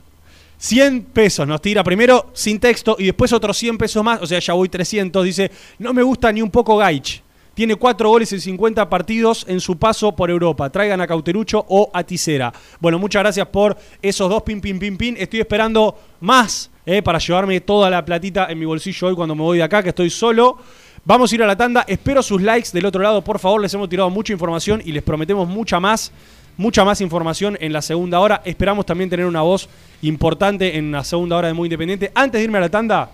100 pesos nos tira primero sin texto y después otros 100 pesos más. O sea, ya voy 300. Dice: No me gusta ni un poco Gaich. Tiene 4 goles en 50 partidos en su paso por Europa. Traigan a Cauterucho o a Ticera. Bueno, muchas gracias por esos dos pin, pin, pin, pin. Estoy esperando más eh, para llevarme toda la platita en mi bolsillo hoy cuando me voy de acá, que estoy solo. Vamos a ir a la tanda. Espero sus likes del otro lado, por favor. Les hemos tirado mucha información y les prometemos mucha más, mucha más información en la segunda hora. Esperamos también tener una voz importante en la segunda hora de Muy Independiente. Antes de irme a la tanda,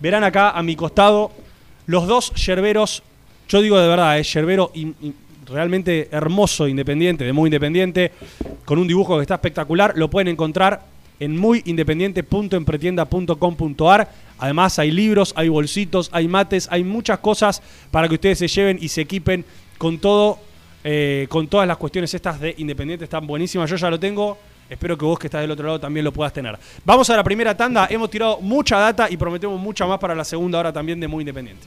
verán acá a mi costado los dos yerberos. Yo digo de verdad, es yerbero realmente hermoso, independiente, de muy independiente, con un dibujo que está espectacular. Lo pueden encontrar en muyindependiente.empretienda.com.ar. Además hay libros, hay bolsitos, hay mates, hay muchas cosas para que ustedes se lleven y se equipen con todo, eh, con todas las cuestiones estas de Independiente. Están buenísimas. Yo ya lo tengo Espero que vos que estás del otro lado también lo puedas tener. Vamos a la primera tanda. Hemos tirado mucha data y prometemos mucha más para la segunda hora también de Muy Independiente.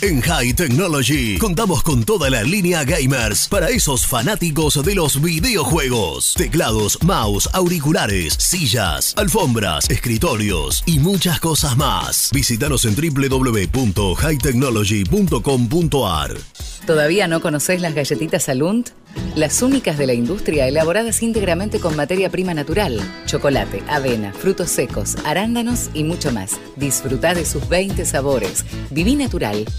En High Technology contamos con toda la línea gamers para esos fanáticos de los videojuegos. Teclados, mouse, auriculares, sillas, alfombras, escritorios y muchas cosas más. Visítanos en www.hightechnology.com.ar. ¿Todavía no conocés las galletitas Alunt? Las únicas de la industria elaboradas íntegramente con materia prima natural, chocolate, avena, frutos secos, arándanos y mucho más. Disfruta de sus 20 sabores. Viví natural,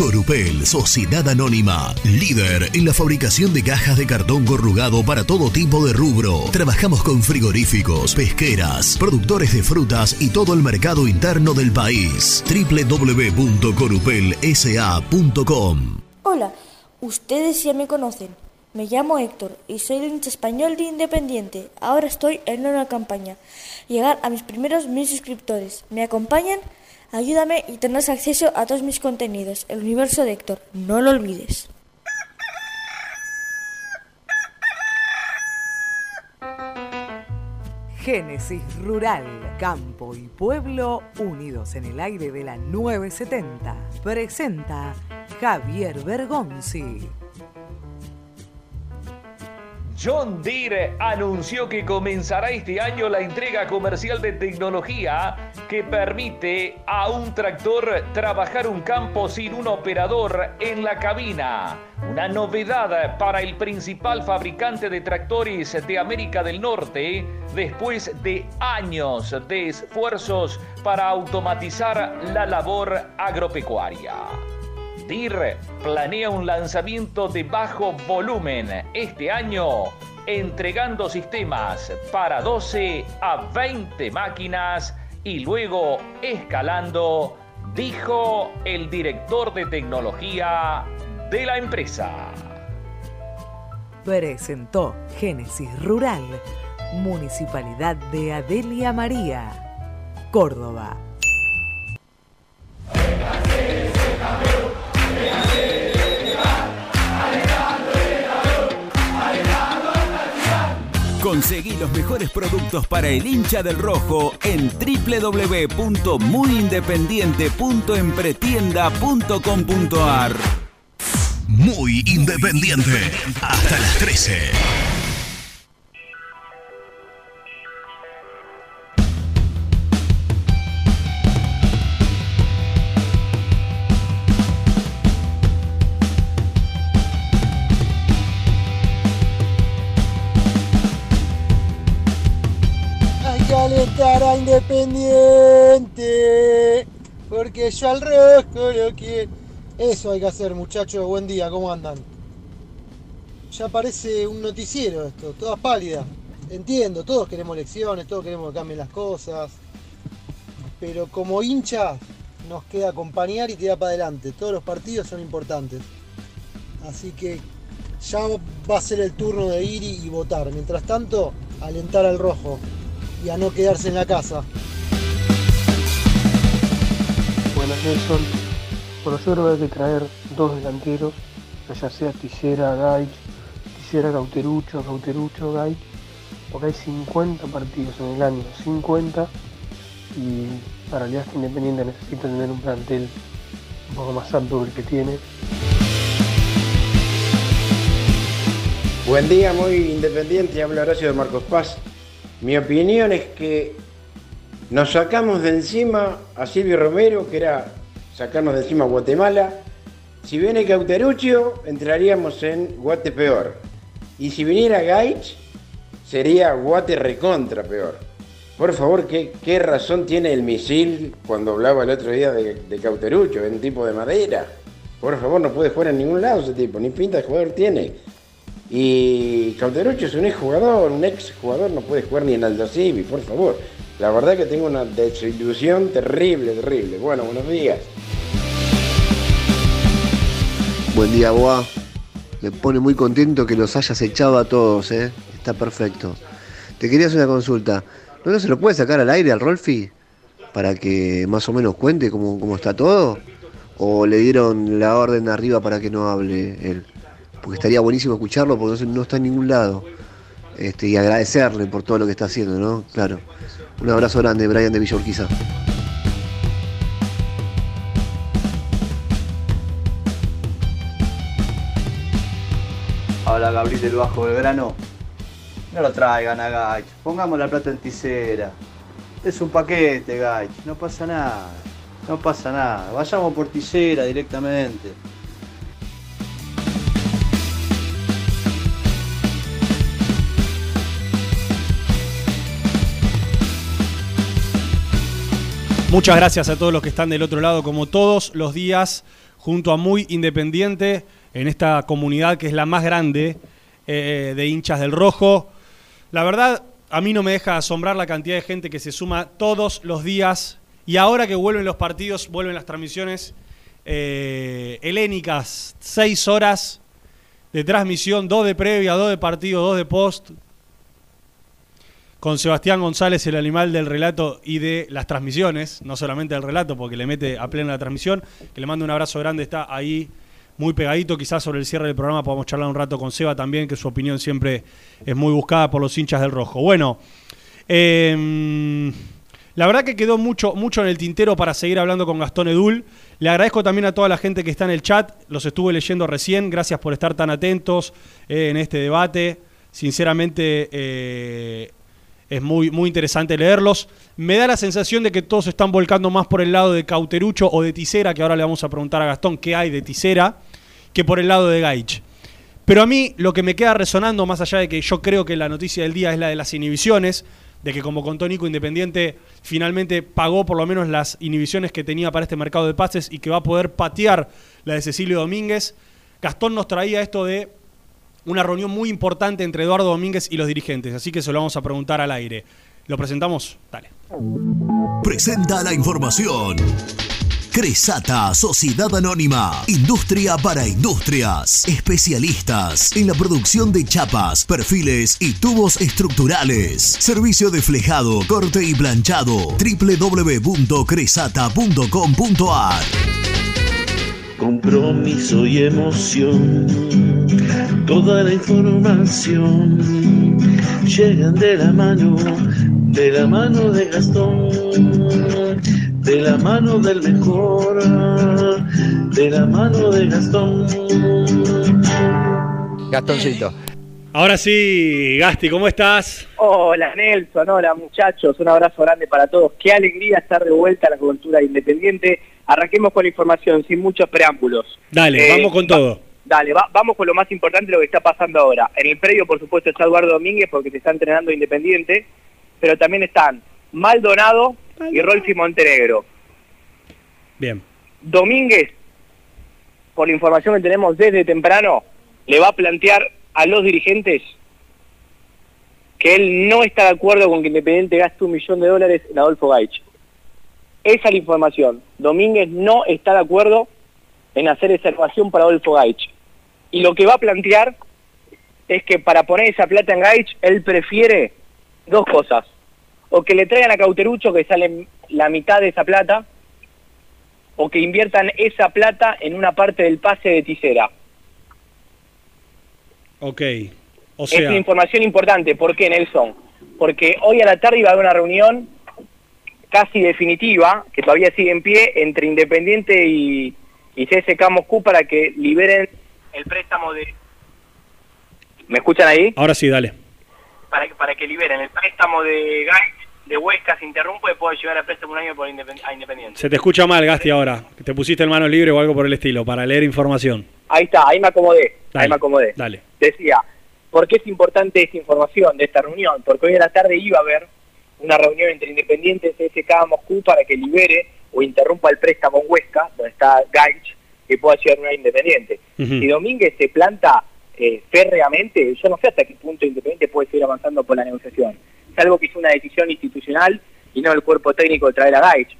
Corupel, Sociedad Anónima, líder en la fabricación de cajas de cartón corrugado para todo tipo de rubro. Trabajamos con frigoríficos, pesqueras, productores de frutas y todo el mercado interno del país. www.corupelsa.com Hola, ustedes ya me conocen. Me llamo Héctor y soy hincha español de Independiente. Ahora estoy en una campaña. Llegar a mis primeros mil suscriptores. ¿Me acompañan? Ayúdame y tendrás acceso a todos mis contenidos. El universo de Héctor. No lo olvides. Génesis Rural, Campo y Pueblo unidos en el aire de la 970. Presenta Javier Bergonzi. John Deere anunció que comenzará este año la entrega comercial de tecnología que permite a un tractor trabajar un campo sin un operador en la cabina. Una novedad para el principal fabricante de tractores de América del Norte después de años de esfuerzos para automatizar la labor agropecuaria. DIR planea un lanzamiento de bajo volumen este año, entregando sistemas para 12 a 20 máquinas y luego escalando, dijo el director de tecnología de la empresa. Presentó Génesis Rural, Municipalidad de Adelia María, Córdoba. Conseguí los mejores productos para el hincha del rojo en www.muyindependiente.empretienda.com.ar. Muy independiente. Hasta las 13. Independiente, porque yo al rojo lo quiero. Eso hay que hacer, muchachos. Buen día, ¿cómo andan? Ya parece un noticiero esto, todas pálidas. Entiendo, todos queremos elecciones, todos queremos que cambien las cosas. Pero como hincha nos queda acompañar y tirar para adelante. Todos los partidos son importantes. Así que ya va a ser el turno de ir y votar. Mientras tanto, alentar al rojo y a no quedarse en la casa. Buenas Nelson. Bueno, yo creo que hay que traer dos delanteros, ya sea Tisera, Gaich, Tisera, Cauterucho, Cauterucho, Gaich, porque hay 50 partidos en el año, 50, y la realidad es que Independiente necesita tener un plantel un poco más amplio que el que tiene. Buen día, muy independiente, habla Horacio de Marcos Paz. Mi opinión es que nos sacamos de encima a Silvio Romero, que era sacarnos de encima a Guatemala. Si viene Cauteruccio, entraríamos en Guate peor. Y si viniera Gaich, sería Guate recontra peor. Por favor, ¿qué, qué razón tiene el misil cuando hablaba el otro día de, de Cauteruccio, en tipo de madera? Por favor, no puede jugar en ningún lado ese tipo, ni pinta de jugador tiene. Y Cauteruccio es un ex jugador, un ex jugador no puede jugar ni en Aldo Civi, por favor. La verdad que tengo una desilusión terrible, terrible. Bueno, buenos días. Buen día, Boa. Me pone muy contento que los hayas echado a todos, ¿eh? Está perfecto. Te quería hacer una consulta. ¿No, no se lo puede sacar al aire al Rolfi? Para que más o menos cuente cómo, cómo está todo. ¿O le dieron la orden arriba para que no hable él? Porque estaría buenísimo escucharlo porque no, está en ningún lado. Este, y agradecerle por todo lo que está haciendo, ¿no? Claro. Un abrazo grande, Brian de Villa Urquiza. Habla Gabriel del Bajo Belgrano. No lo traigan a Gaich, pongamos la plata en tisera. Es un paquete, Gaich, no pasa nada. No pasa nada. Vayamos por tisera directamente. Muchas gracias a todos los que están del otro lado, como todos los días, junto a Muy Independiente, en esta comunidad que es la más grande eh, de hinchas del rojo. La verdad, a mí no me deja asombrar la cantidad de gente que se suma todos los días. Y ahora que vuelven los partidos, vuelven las transmisiones eh, helénicas, seis horas de transmisión, dos de previa, dos de partido, dos de post, con Sebastián González, el animal del relato y de las transmisiones, no solamente del relato, porque le mete a plena la transmisión, que le mando un abrazo grande, está ahí muy pegadito, quizás sobre el cierre del programa podamos charlar un rato con Seba también, que su opinión siempre es muy buscada por los hinchas del rojo. Bueno, eh, la verdad que quedó mucho, mucho en el tintero para seguir hablando con Gastón Edul. Le agradezco también a toda la gente que está en el chat, los estuve leyendo recién, gracias por estar tan atentos eh, en este debate. Sinceramente, eh, es muy, muy interesante leerlos. Me da la sensación de que todos están volcando más por el lado de Cauterucho o de Tisera, que ahora le vamos a preguntar a Gastón qué hay de Tisera, que por el lado de Gaich. Pero a mí lo que me queda resonando, más allá de que yo creo que la noticia del día es la de las inhibiciones, de que como contó Nico Independiente finalmente pagó por lo menos las inhibiciones que tenía para este mercado de pases y que va a poder patear la de Cecilio Domínguez. Gastón nos traía esto de una reunión muy importante entre Eduardo Domínguez y los dirigentes, así que se lo vamos a preguntar al aire. ¿Lo presentamos? Dale. Presenta la información. Cresata, Sociedad Anónima, Industria para Industrias, especialistas en la producción de chapas, perfiles y tubos estructurales. Servicio de flejado, corte y planchado. www.cresata.com.ar Compromiso y emoción, toda la información llegan de la mano, de la mano de Gastón, de la mano del mejor, de la mano de Gastón. Gastoncito. Ahora sí, Gasti, ¿cómo estás? Hola Nelson, hola muchachos, un abrazo grande para todos. Qué alegría estar de vuelta a la cobertura independiente. Arranquemos con la información, sin muchos preámbulos. Dale, Eh, vamos con va- todo. Dale, va- vamos con lo más importante, lo que está pasando ahora. En el predio, por supuesto, está Eduardo Domínguez porque se está entrenando Independiente, pero también están Maldonado y Rolfi Montenegro. Bien. Domínguez, por la información que tenemos desde temprano, le va a plantear a los dirigentes que él no está de acuerdo con que Independiente gaste un millón de dólares en Adolfo Gaich. Esa es la información. Domínguez no está de acuerdo en hacer esa ecuación para Adolfo Gaich. Y lo que va a plantear es que para poner esa plata en Gaich, él prefiere dos cosas. O que le traigan a Cauterucho, que sale la mitad de esa plata, o que inviertan esa plata en una parte del pase de Tisera. Ok. O es sea, una información importante. ¿Por qué, Nelson? Porque hoy a la tarde iba a haber una reunión casi definitiva, que todavía sigue en pie, entre Independiente y, y CSK Moscú para que liberen el préstamo de... ¿Me escuchan ahí? ahora sí, dale. Para, que- para que liberen el préstamo de Gaich, de Huesca, se interrumpe y puede llegar a préstamo un año por Independ- a Independiente. Se te escucha mal, Gasti, ahora. Te pusiste en manos libres o algo por el estilo, para leer información. Ahí está, ahí me acomodé, Dale, ahí me acomodé. Dale. decía, ¿por qué es importante esta información de esta reunión? Porque hoy a la tarde iba a haber una reunión entre Independiente y CSK Moscú para que libere o interrumpa el préstamo en Huesca, donde está Gaich, que pueda llegar una Independiente. Si Domínguez se planta eh, férreamente, yo no sé hasta qué punto Independiente puede seguir avanzando por la negociación. Es algo que es una decisión institucional y no el cuerpo técnico de traer a Gaich.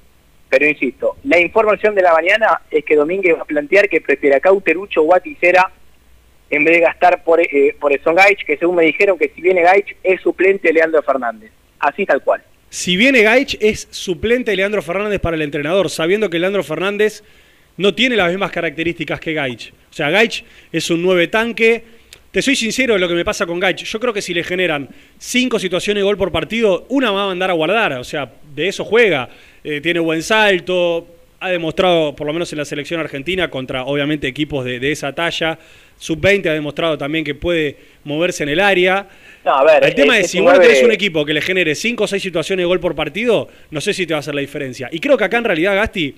Pero insisto, la información de la mañana es que Domínguez va a plantear que prefiere a Cauterucho o a en vez de gastar por, eh, por Edson Gaich, que según me dijeron que si viene Gaich es suplente Leandro Fernández. Así tal cual. Si viene Gaich, es suplente Leandro Fernández para el entrenador, sabiendo que Leandro Fernández no tiene las mismas características que Gaich. O sea, Gaich es un nueve tanque. Te soy sincero de lo que me pasa con Gaich. Yo creo que si le generan cinco situaciones de gol por partido, una va a mandar a guardar. O sea, de eso juega. Eh, tiene buen salto. Ha demostrado, por lo menos en la selección argentina, contra obviamente equipos de, de esa talla. Sub-20 ha demostrado también que puede moverse en el área. No, a ver, El tema es- si vos no tenés un equipo que le genere 5 o 6 situaciones de gol por partido, no sé si te va a hacer la diferencia. Y creo que acá en realidad, Gasti,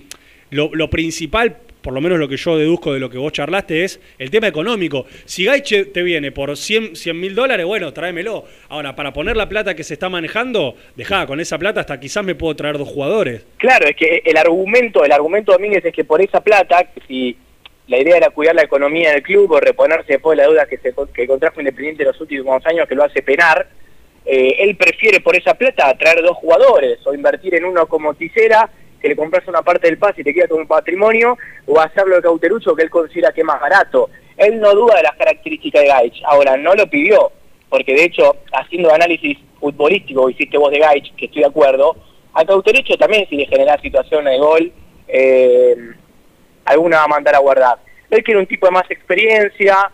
lo, lo principal, por lo menos lo que yo deduzco de lo que vos charlaste, es el tema económico. Si Gaiche te viene por 100 mil dólares, bueno, tráemelo. Ahora, para poner la plata que se está manejando, dejá, con esa plata hasta quizás me puedo traer dos jugadores. Claro, es que el argumento, el argumento Domínguez es que por esa plata, si la idea era cuidar la economía del club o reponerse después de la deuda que, se, que contrajo Independiente en los últimos años, que lo hace penar, eh, él prefiere por esa plata traer dos jugadores o invertir en uno como Tisera, que le compras una parte del pase y te queda como un patrimonio, o hacerlo de Cauterucho, que él considera que es más barato. Él no duda de las características de Gaich, ahora no lo pidió, porque de hecho, haciendo análisis futbolístico, hiciste vos de Gaich, que estoy de acuerdo, a Cauterucho también si le genera situaciones de gol, eh, alguna va a mandar a guardar. Él quiere un tipo de más experiencia,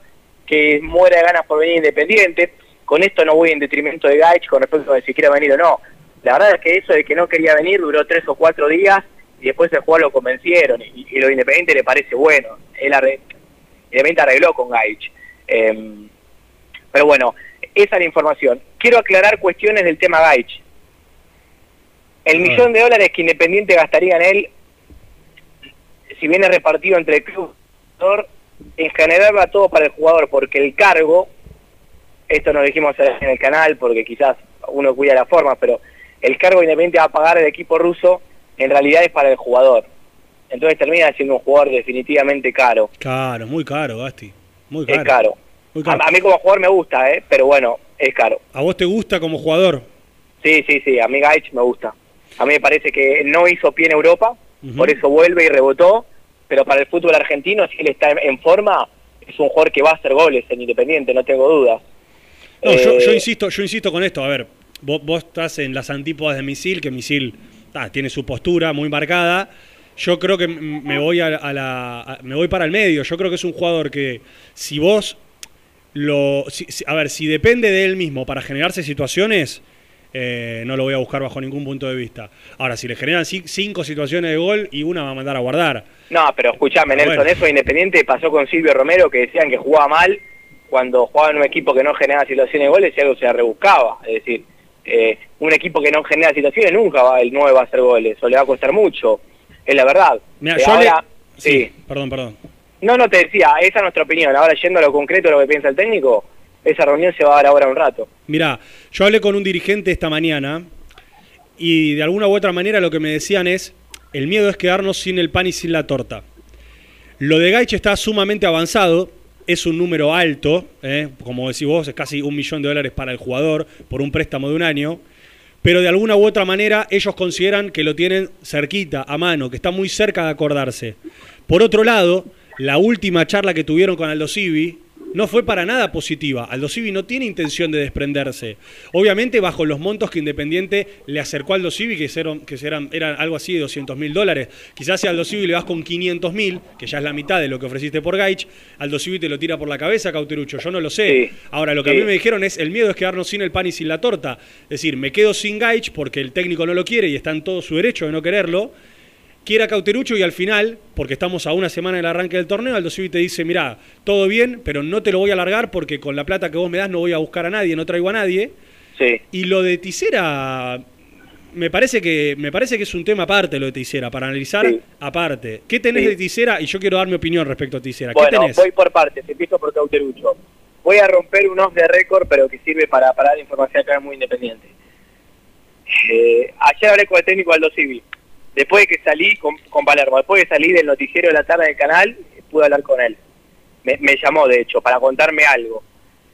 que muera de ganas por venir independiente. Con esto no voy en detrimento de Gaich con respecto a si quiere venir o no. La verdad es que eso de que no quería venir duró tres o cuatro días y después el jugador lo convencieron y, y lo de Independiente le parece bueno. Él arre- Independiente arregló con Gaich. Em, pero bueno, esa es la información. Quiero aclarar cuestiones del tema Gaich. El millón de dólares que Independiente gastaría en él, si viene repartido entre el club y el jugador, en general va todo para el jugador, porque el cargo, esto nos dijimos en el canal, porque quizás uno cuida la forma, pero el cargo Independiente va a pagar el equipo ruso, en realidad es para el jugador. Entonces termina siendo un jugador definitivamente caro. Claro, muy caro, Gasti. Muy caro. Es caro. Muy caro. A, a mí como jugador me gusta, ¿eh? pero bueno, es caro. ¿A vos te gusta como jugador? Sí, sí, sí, a mí Gaich me gusta. A mí me parece que no hizo pie en Europa, por eso vuelve y rebotó, pero para el fútbol argentino, si él está en, forma, es un jugador que va a hacer goles en Independiente, no tengo dudas. No, yo, Eh, yo insisto, yo insisto con esto. A ver, vos, vos estás en las antípodas de Misil, que Misil ah, tiene su postura muy marcada. Yo creo que me voy a, a la, a- me voy para el medio. Yo creo que es un jugador que si vos lo, si- si- a ver, si depende de él mismo para generarse situaciones, eh, no lo voy a buscar bajo ningún punto de vista. Ahora, si le generan ci- cinco situaciones de gol y una va a mandar a guardar. No, pero escúchame, Pero Nelson, bueno. eso de Independiente pasó con Silvio Romero, que decían que jugaba mal cuando jugaba en un equipo que no generaba situaciones de goles y algo se la rebuscaba. Es decir, eh, un equipo que no genera situaciones nunca va, el 9 va a hacer goles, o le va a costar mucho. Es la verdad. Mira, Eh, yo le- ahora, sí. Perdón, perdón. No, no, te decía, esa es nuestra opinión. Ahora, yendo a lo concreto de lo que piensa el técnico, esa reunión se va a dar ahora un rato. Mirá, yo hablé con un dirigente esta mañana y de alguna u otra manera lo que me decían es, el miedo es quedarnos sin el pan y sin la torta. Lo de Gaich está sumamente avanzado, es un número alto, ¿eh? como decís vos, es casi un millón de dólares para el jugador por un préstamo de un año, pero de alguna u otra manera ellos consideran que lo tienen cerquita, a mano, que está muy cerca de acordarse. Por otro lado, la última charla que tuvieron con Aldo Civi no fue para nada positiva. Aldo Civi no tiene intención de desprenderse. Obviamente bajo los montos que Independiente le acercó a Aldo Civi, que, eran, que eran, eran algo así de 200 mil dólares. Quizás si a Aldo Civi le vas con 500 mil, que ya es la mitad de lo que ofreciste por Gaich, Aldo Civi te lo tira por la cabeza, Cauterucho. Yo no lo sé. Ahora, lo que a mí me dijeron es, el miedo es quedarnos sin el pan y sin la torta. Es decir, me quedo sin Gaich porque el técnico no lo quiere y está en todo su derecho de no quererlo quiera Cauterucho y al final, porque estamos a una semana del arranque del torneo, Aldo Civi te dice, mirá, todo bien, pero no te lo voy a alargar porque con la plata que vos me das no voy a buscar a nadie, no traigo a nadie. Sí. Y lo de Tisera, me parece que me parece que es un tema aparte lo de Tisera, para analizar Sí. aparte. ¿Qué tenés Sí. de Tisera? Y yo quiero dar mi opinión respecto a Tisera. ¿Qué Bueno, tenés? voy por partes, empiezo por Cauterucho. Voy a romper un off de récord, pero que sirve para, para dar información acá muy independiente. Eh, ayer hablé con el técnico Aldo Civi. Después de que salí con, con Palermo, después de que salí del noticiero de la tarde del canal, pude hablar con él. Me, me llamó, de hecho, para contarme algo.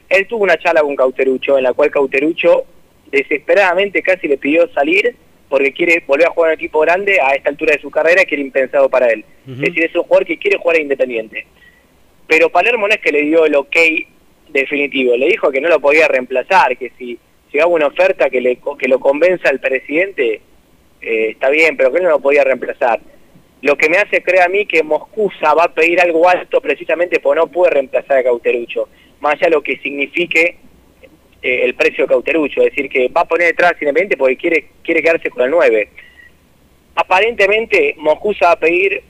Él tuvo una charla con Cauterucho, en la cual Cauterucho desesperadamente casi le pidió salir porque quiere volver a jugar en un equipo grande a esta altura de su carrera que era impensado para él. Es decir, es un jugador que quiere jugar a Independiente. Pero Palermo no es que le dio el ok definitivo, le dijo que no lo podía reemplazar, que si llegaba una oferta que, le, que lo convenza al presidente, eh, está bien, pero que no lo podía reemplazar. Lo que me hace creer a mí que Moscusa va a pedir algo alto precisamente porque no puede reemplazar a Cauterucho, más allá de lo que signifique eh, el precio de Cauterucho, es decir, que va a poner detrás Independiente porque quiere, quiere quedarse con el 9. Aparentemente Moscusa va a pedir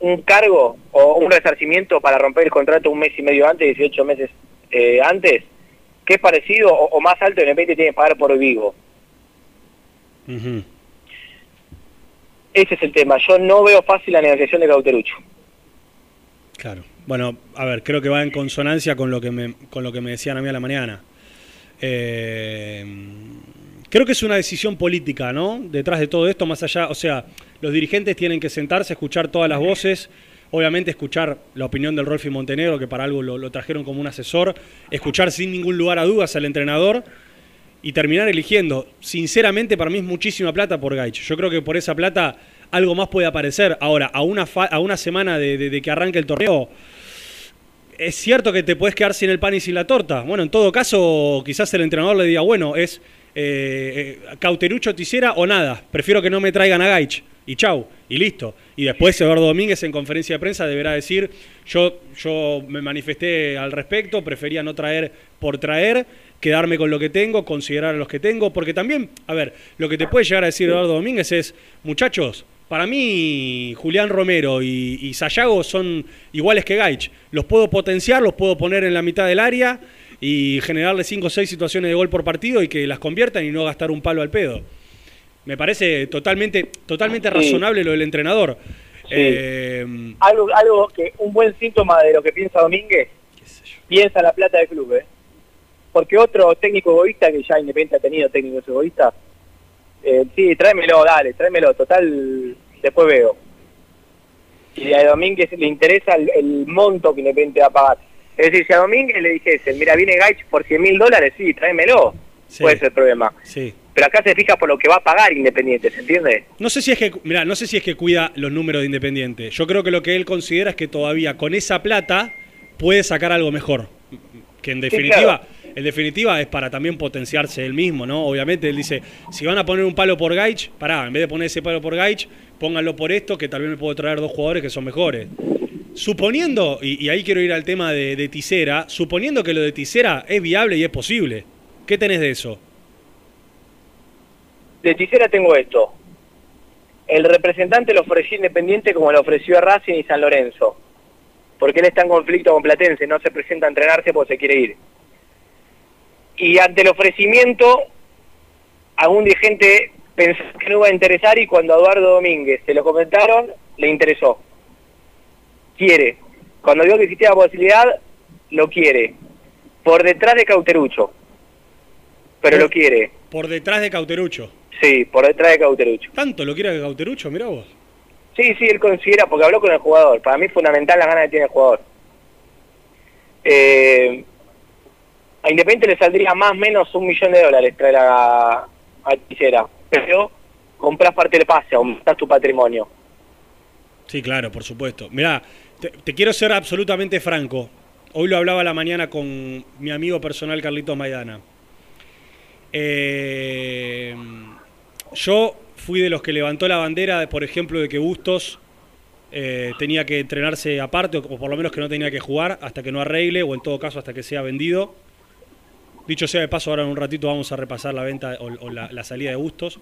un cargo o un resarcimiento para romper el contrato un mes y medio antes, 18 meses eh, antes, que es parecido o, o más alto que Independiente tiene que pagar por Vigo. Ese es el tema. Yo no veo fácil la negociación de Cauterucho. Claro. Bueno, a ver, creo que va en consonancia con lo que me, con lo que me decían a mí a la mañana. Eh, creo que es una decisión política, ¿no? Detrás de todo esto, más allá, o sea, los dirigentes tienen que sentarse, escuchar todas las voces, obviamente escuchar la opinión del Rolfi Montenegro, que para algo lo, lo trajeron como un asesor, escuchar sin ningún lugar a dudas al entrenador y terminar eligiendo. Sinceramente, para mí es muchísima plata por Gaich. Yo creo que por esa plata algo más puede aparecer. Ahora, a una, fa- a una semana de, que arranque el torneo, es cierto que te puedes quedar sin el pan y sin la torta. Bueno, en todo caso, quizás el entrenador le diga, bueno, es eh, eh, Cauterucho Tisera o nada. Prefiero que no me traigan a Gaich. Y chau, y listo. Y después Eduardo Domínguez en conferencia de prensa deberá decir, yo, yo me manifesté al respecto, prefería no traer por traer, quedarme con lo que tengo, considerar a los que tengo, porque también, a ver, lo que te puede llegar a decir Eduardo Domínguez es, muchachos, para mí Julián Romero y, y Sayago son iguales que Gaich. Los puedo potenciar, los puedo poner en la mitad del área y generarle 5 o 6 situaciones de gol por partido y que las conviertan y no gastar un palo al pedo. Me parece totalmente, totalmente Sí. razonable lo del entrenador. Eh, Algo, algo que un buen síntoma de lo que piensa Domínguez, piensa la plata del club, ¿eh? Porque otro técnico egoísta, que ya Independiente ha tenido técnicos egoístas, eh, sí, tráemelo, dale, tráemelo, total, después veo. Y a Domínguez le interesa el, el monto que Independiente va a pagar. Es decir, si a Domínguez le dijese, mira, viene Gaich por 100 mil dólares, sí, tráemelo, puede ser problema. sí. Pero acá se fija por lo que va a pagar Independiente, ¿se entiende? No sé si es que, mira, no sé si es que cuida los números de Independiente. Yo creo que lo que él considera es que todavía con esa plata puede sacar algo mejor. Que en definitiva, en definitiva es para también potenciarse él mismo, ¿no? Obviamente él dice, si van a poner un palo por Gaich, pará, en vez de poner ese palo por Gaich, pónganlo por esto, que tal vez me puedo traer dos jugadores que son mejores. suponiendo, y, y ahí quiero ir al tema de, de Tisera, suponiendo que lo de Tisera es viable y es posible, ¿qué tenés de eso? De Tisera tengo esto. El representante lo ofreció Independiente como lo ofreció a Racing y San Lorenzo. Porque él está en conflicto con Platense, no se presenta a entrenarse porque se quiere ir. Y ante el ofrecimiento, algún dirigente pensó que no iba a interesar y cuando a Eduardo Domínguez se lo comentaron, le interesó. Quiere. Cuando vio que existía la posibilidad, lo quiere. Por detrás de Cauterucho. Pero lo quiere. Por detrás de Cauterucho. Sí, por detrás de Cauterucho. ¿Tanto lo quiere que Cauterucho? Mirá vos. Sí, sí, él considera, porque habló con el jugador. Para mí es fundamental las ganas que tiene el jugador. Eh, a Independiente le saldría más o menos un millón de dólares traer a, a Tisera. Pero compras parte del pase, aumentas tu patrimonio. Sí, claro, por supuesto. Mirá, te, quiero ser absolutamente franco. Hoy lo hablaba la mañana con mi amigo personal Carlitos Maidana. Eh, yo fui de los que levantó la bandera, de, por ejemplo, de que Bustos eh, tenía que entrenarse aparte, o por lo menos que no tenía que jugar hasta que no arregle, o en todo caso hasta que sea vendido. Dicho sea de paso, ahora en un ratito vamos a repasar la venta o, la salida de Bustos.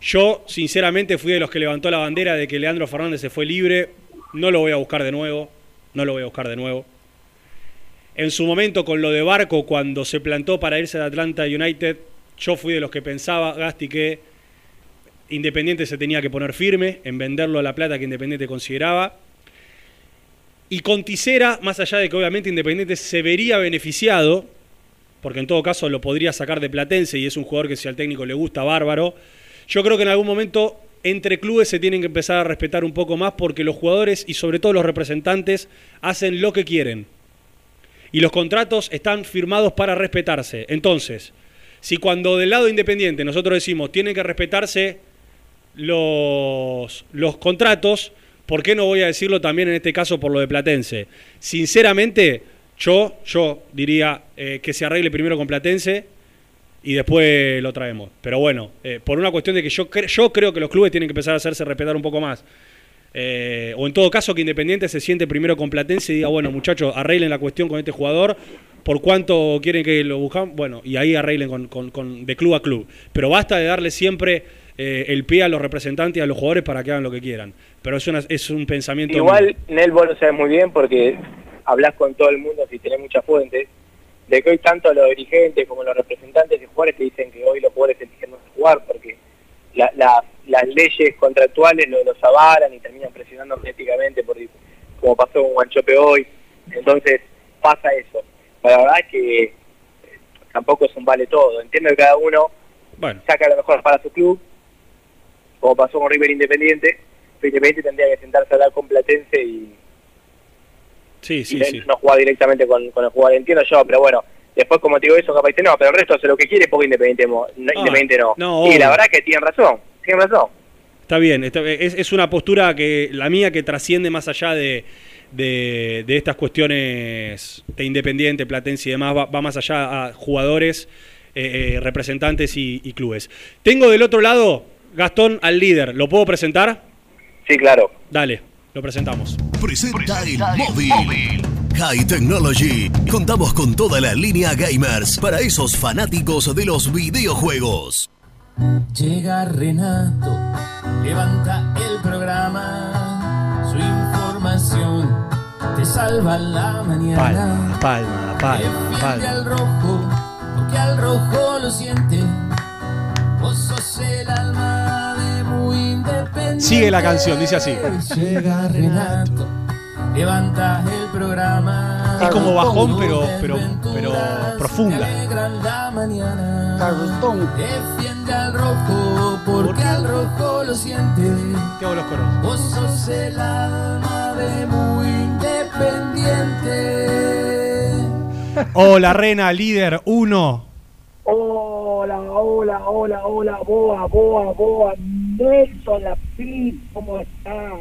Yo, sinceramente, fui de los que levantó la bandera de que Leandro Fernández se fue libre. No lo voy a buscar de nuevo. No lo voy a buscar de nuevo. En su momento, con lo de Barco, cuando se plantó para irse de Atlanta United, yo fui de los que pensaba, Gasti, que Independiente se tenía que poner firme en venderlo a la plata que Independiente consideraba. Y con Tisera, más allá de que obviamente Independiente se vería beneficiado, porque en todo caso lo podría sacar de Platense y es un jugador que si al técnico le gusta, bárbaro. Yo creo que en algún momento entre clubes se tienen que empezar a respetar un poco más porque los jugadores y sobre todo los representantes hacen lo que quieren. Y los contratos están firmados para respetarse. Entonces, si cuando del lado independiente nosotros decimos tienen que respetarse los, los contratos, ¿por qué no voy a decirlo también en este caso por lo de Platense? Sinceramente, yo, yo diría eh, que se arregle primero con Platense y después lo traemos. Pero bueno, eh, por una cuestión de que yo, cre- yo creo que los clubes tienen que empezar a hacerse respetar un poco más. Eh, o en todo caso que Independiente se siente primero con Platense y diga, bueno muchachos, arreglen la cuestión con este jugador, por cuánto quieren que lo buscan, bueno, y ahí arreglen con, con- con- de club a club. Pero basta de darle siempre eh, el pie a los representantes y a los jugadores para que hagan lo que quieran. Pero es, una- es un pensamiento... Igual, Nel, vos lo sabes muy bien porque hablas con todo el mundo si tenés muchas fuentes, de que hoy tanto los dirigentes como los representantes de jugadores te dicen que hoy los jugadores eligen no jugar porque la- la- las leyes contractuales lo- los avalan y terminan presionando mediáticamente por como pasó con Guanchope hoy. Entonces pasa eso. Pero la verdad es que eh, tampoco es un vale todo. Entiendo que cada uno Bueno. saca lo mejor para su club, como pasó con River Independiente, pero Independiente tendría que sentarse a hablar con Platense y, Sí, sí, no- sí. no jugar directamente con, con el jugador. Entiendo yo, pero bueno, después como te digo eso, capaz dice, no, pero el resto hace lo que quiere porque Independiente, no, Ah, Independiente no. no, y la verdad que tienen razón, tienen razón. Está bien, está- es, es una postura que la mía que trasciende más allá de, de, de estas cuestiones de Independiente, Platense y demás, va, va más allá a jugadores, eh, eh, representantes y, y clubes. Tengo del otro lado, Gastón, al líder. ¿Lo puedo presentar? Sí, claro. Dale, lo presentamos. Presenta el móvil. High Technology. Contamos con toda la línea gamers para esos fanáticos de los videojuegos. Llega Renato, levanta el programa, su información te salva la mañana. palma, Defiende al rojo, porque al rojo lo siente. Vos sos el alma. Sigue la canción, dice así. Llega Renato, levanta el programa. Es como bajón, pero, pero, pero profunda. Defiende al rojo, porque al rojo lo siente. Te hago los coros. Vos sos el alma de muy independiente. Hola, Rena, líder 1. Hola, hola, hola, hola, boa, boa, boa, Nelson La Pi, ¿cómo estás?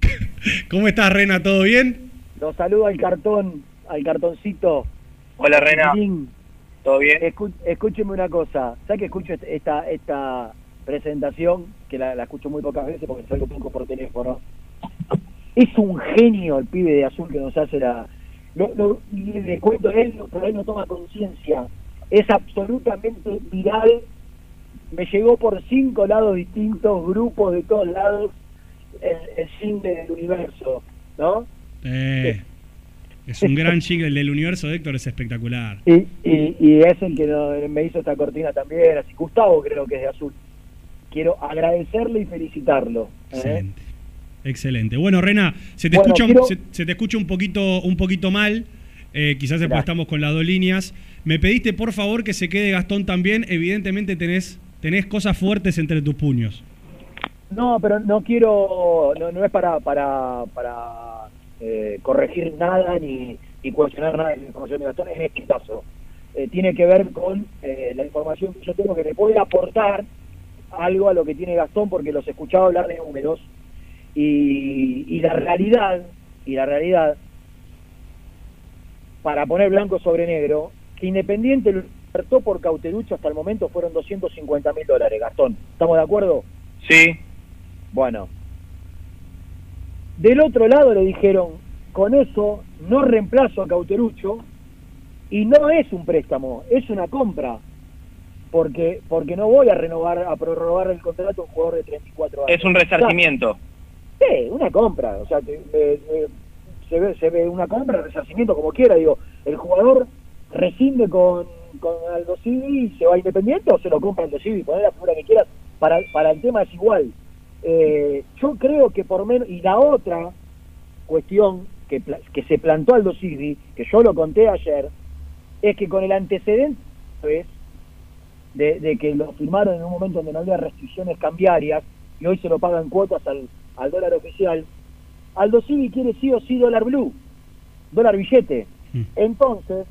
¿Cómo estás, Rena? ¿Todo bien? Los saludo al cartón, al cartoncito. Hola, Rena. ¿Todo bien? Escu- escúcheme una cosa, ¿sabes que escucho este- esta esta presentación? Que la, la escucho muy pocas veces porque salgo poco por teléfono. Es un genio el pibe de azul que nos hace la... Lo, lo- y le cuento, él por ahí no toma conciencia. Es absolutamente viral. Me llegó por cinco lados distintos, grupos de todos lados, el, el del universo, ¿no? Eh, es un gran jingle. El del universo de Héctor es espectacular. Y, y, y es el que no- me hizo esta cortina también, así Gustavo creo que es de azul. Quiero agradecerle y felicitarlo. ¿eh? Excelente. Excelente. Bueno, Rena, se te, Bueno, escucha, quiero- se, se te escucha un poquito, un poquito mal. eh, quizás estamos con las dos líneas. Me pediste, por favor, que se quede Gastón también. Evidentemente tenés, tenés cosas fuertes entre tus puños. No, pero no quiero, no, no es para para, para eh, corregir nada ni, ni cuestionar nada de la información de Gastón este caso. Eh, tiene que ver con eh, la información que yo tengo que le puede aportar algo a lo que tiene Gastón porque los escuchaba hablar de números y, y la realidad y la realidad para poner blanco sobre negro que Independiente ofertó por Cauterucho hasta el momento fueron 250 mil dólares Gastón ¿estamos de acuerdo? Sí. Bueno, del otro lado le dijeron, con eso no reemplazo a Cauterucho y no es un préstamo, es una compra. Porque porque no voy a renovar, a prorrogar el contrato a un jugador de 34 años. Es un resarcimiento. Sí, una compra. O sea, te- eh, eh, se, ve, se ve una compra, resarcimiento, como quiera. Digo, el jugador rescinde con, con Aldo Civi se va a Independiente o se lo compra Aldo Civi, poner la figura que quieras. Para, para el tema es igual. Eh, yo creo que por menos. Y la otra cuestión que, que se plantó Aldo Civi, que yo lo conté ayer, es que con el antecedente ¿ves? de, de que lo firmaron en un momento donde no había restricciones cambiarias y hoy se lo pagan cuotas al, al dólar oficial, Aldo Civi quiere sí o sí dólar blue, dólar billete. Entonces,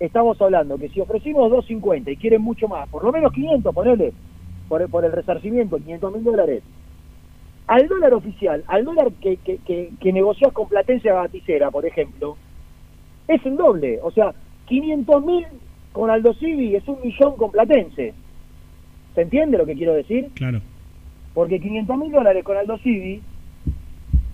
estamos hablando que si ofrecimos 2.50 y quieren mucho más, por lo menos 500, ponele, por, el- por el resarcimiento, 500 mil dólares, al dólar oficial, al dólar que, que, que, que negociás con Platense a Baticera, por ejemplo, es el doble. O sea, 500 mil con Aldo Civi es un millón con Platense. ¿Se entiende lo que quiero decir? Claro. Porque 500 mil dólares con Aldo Civi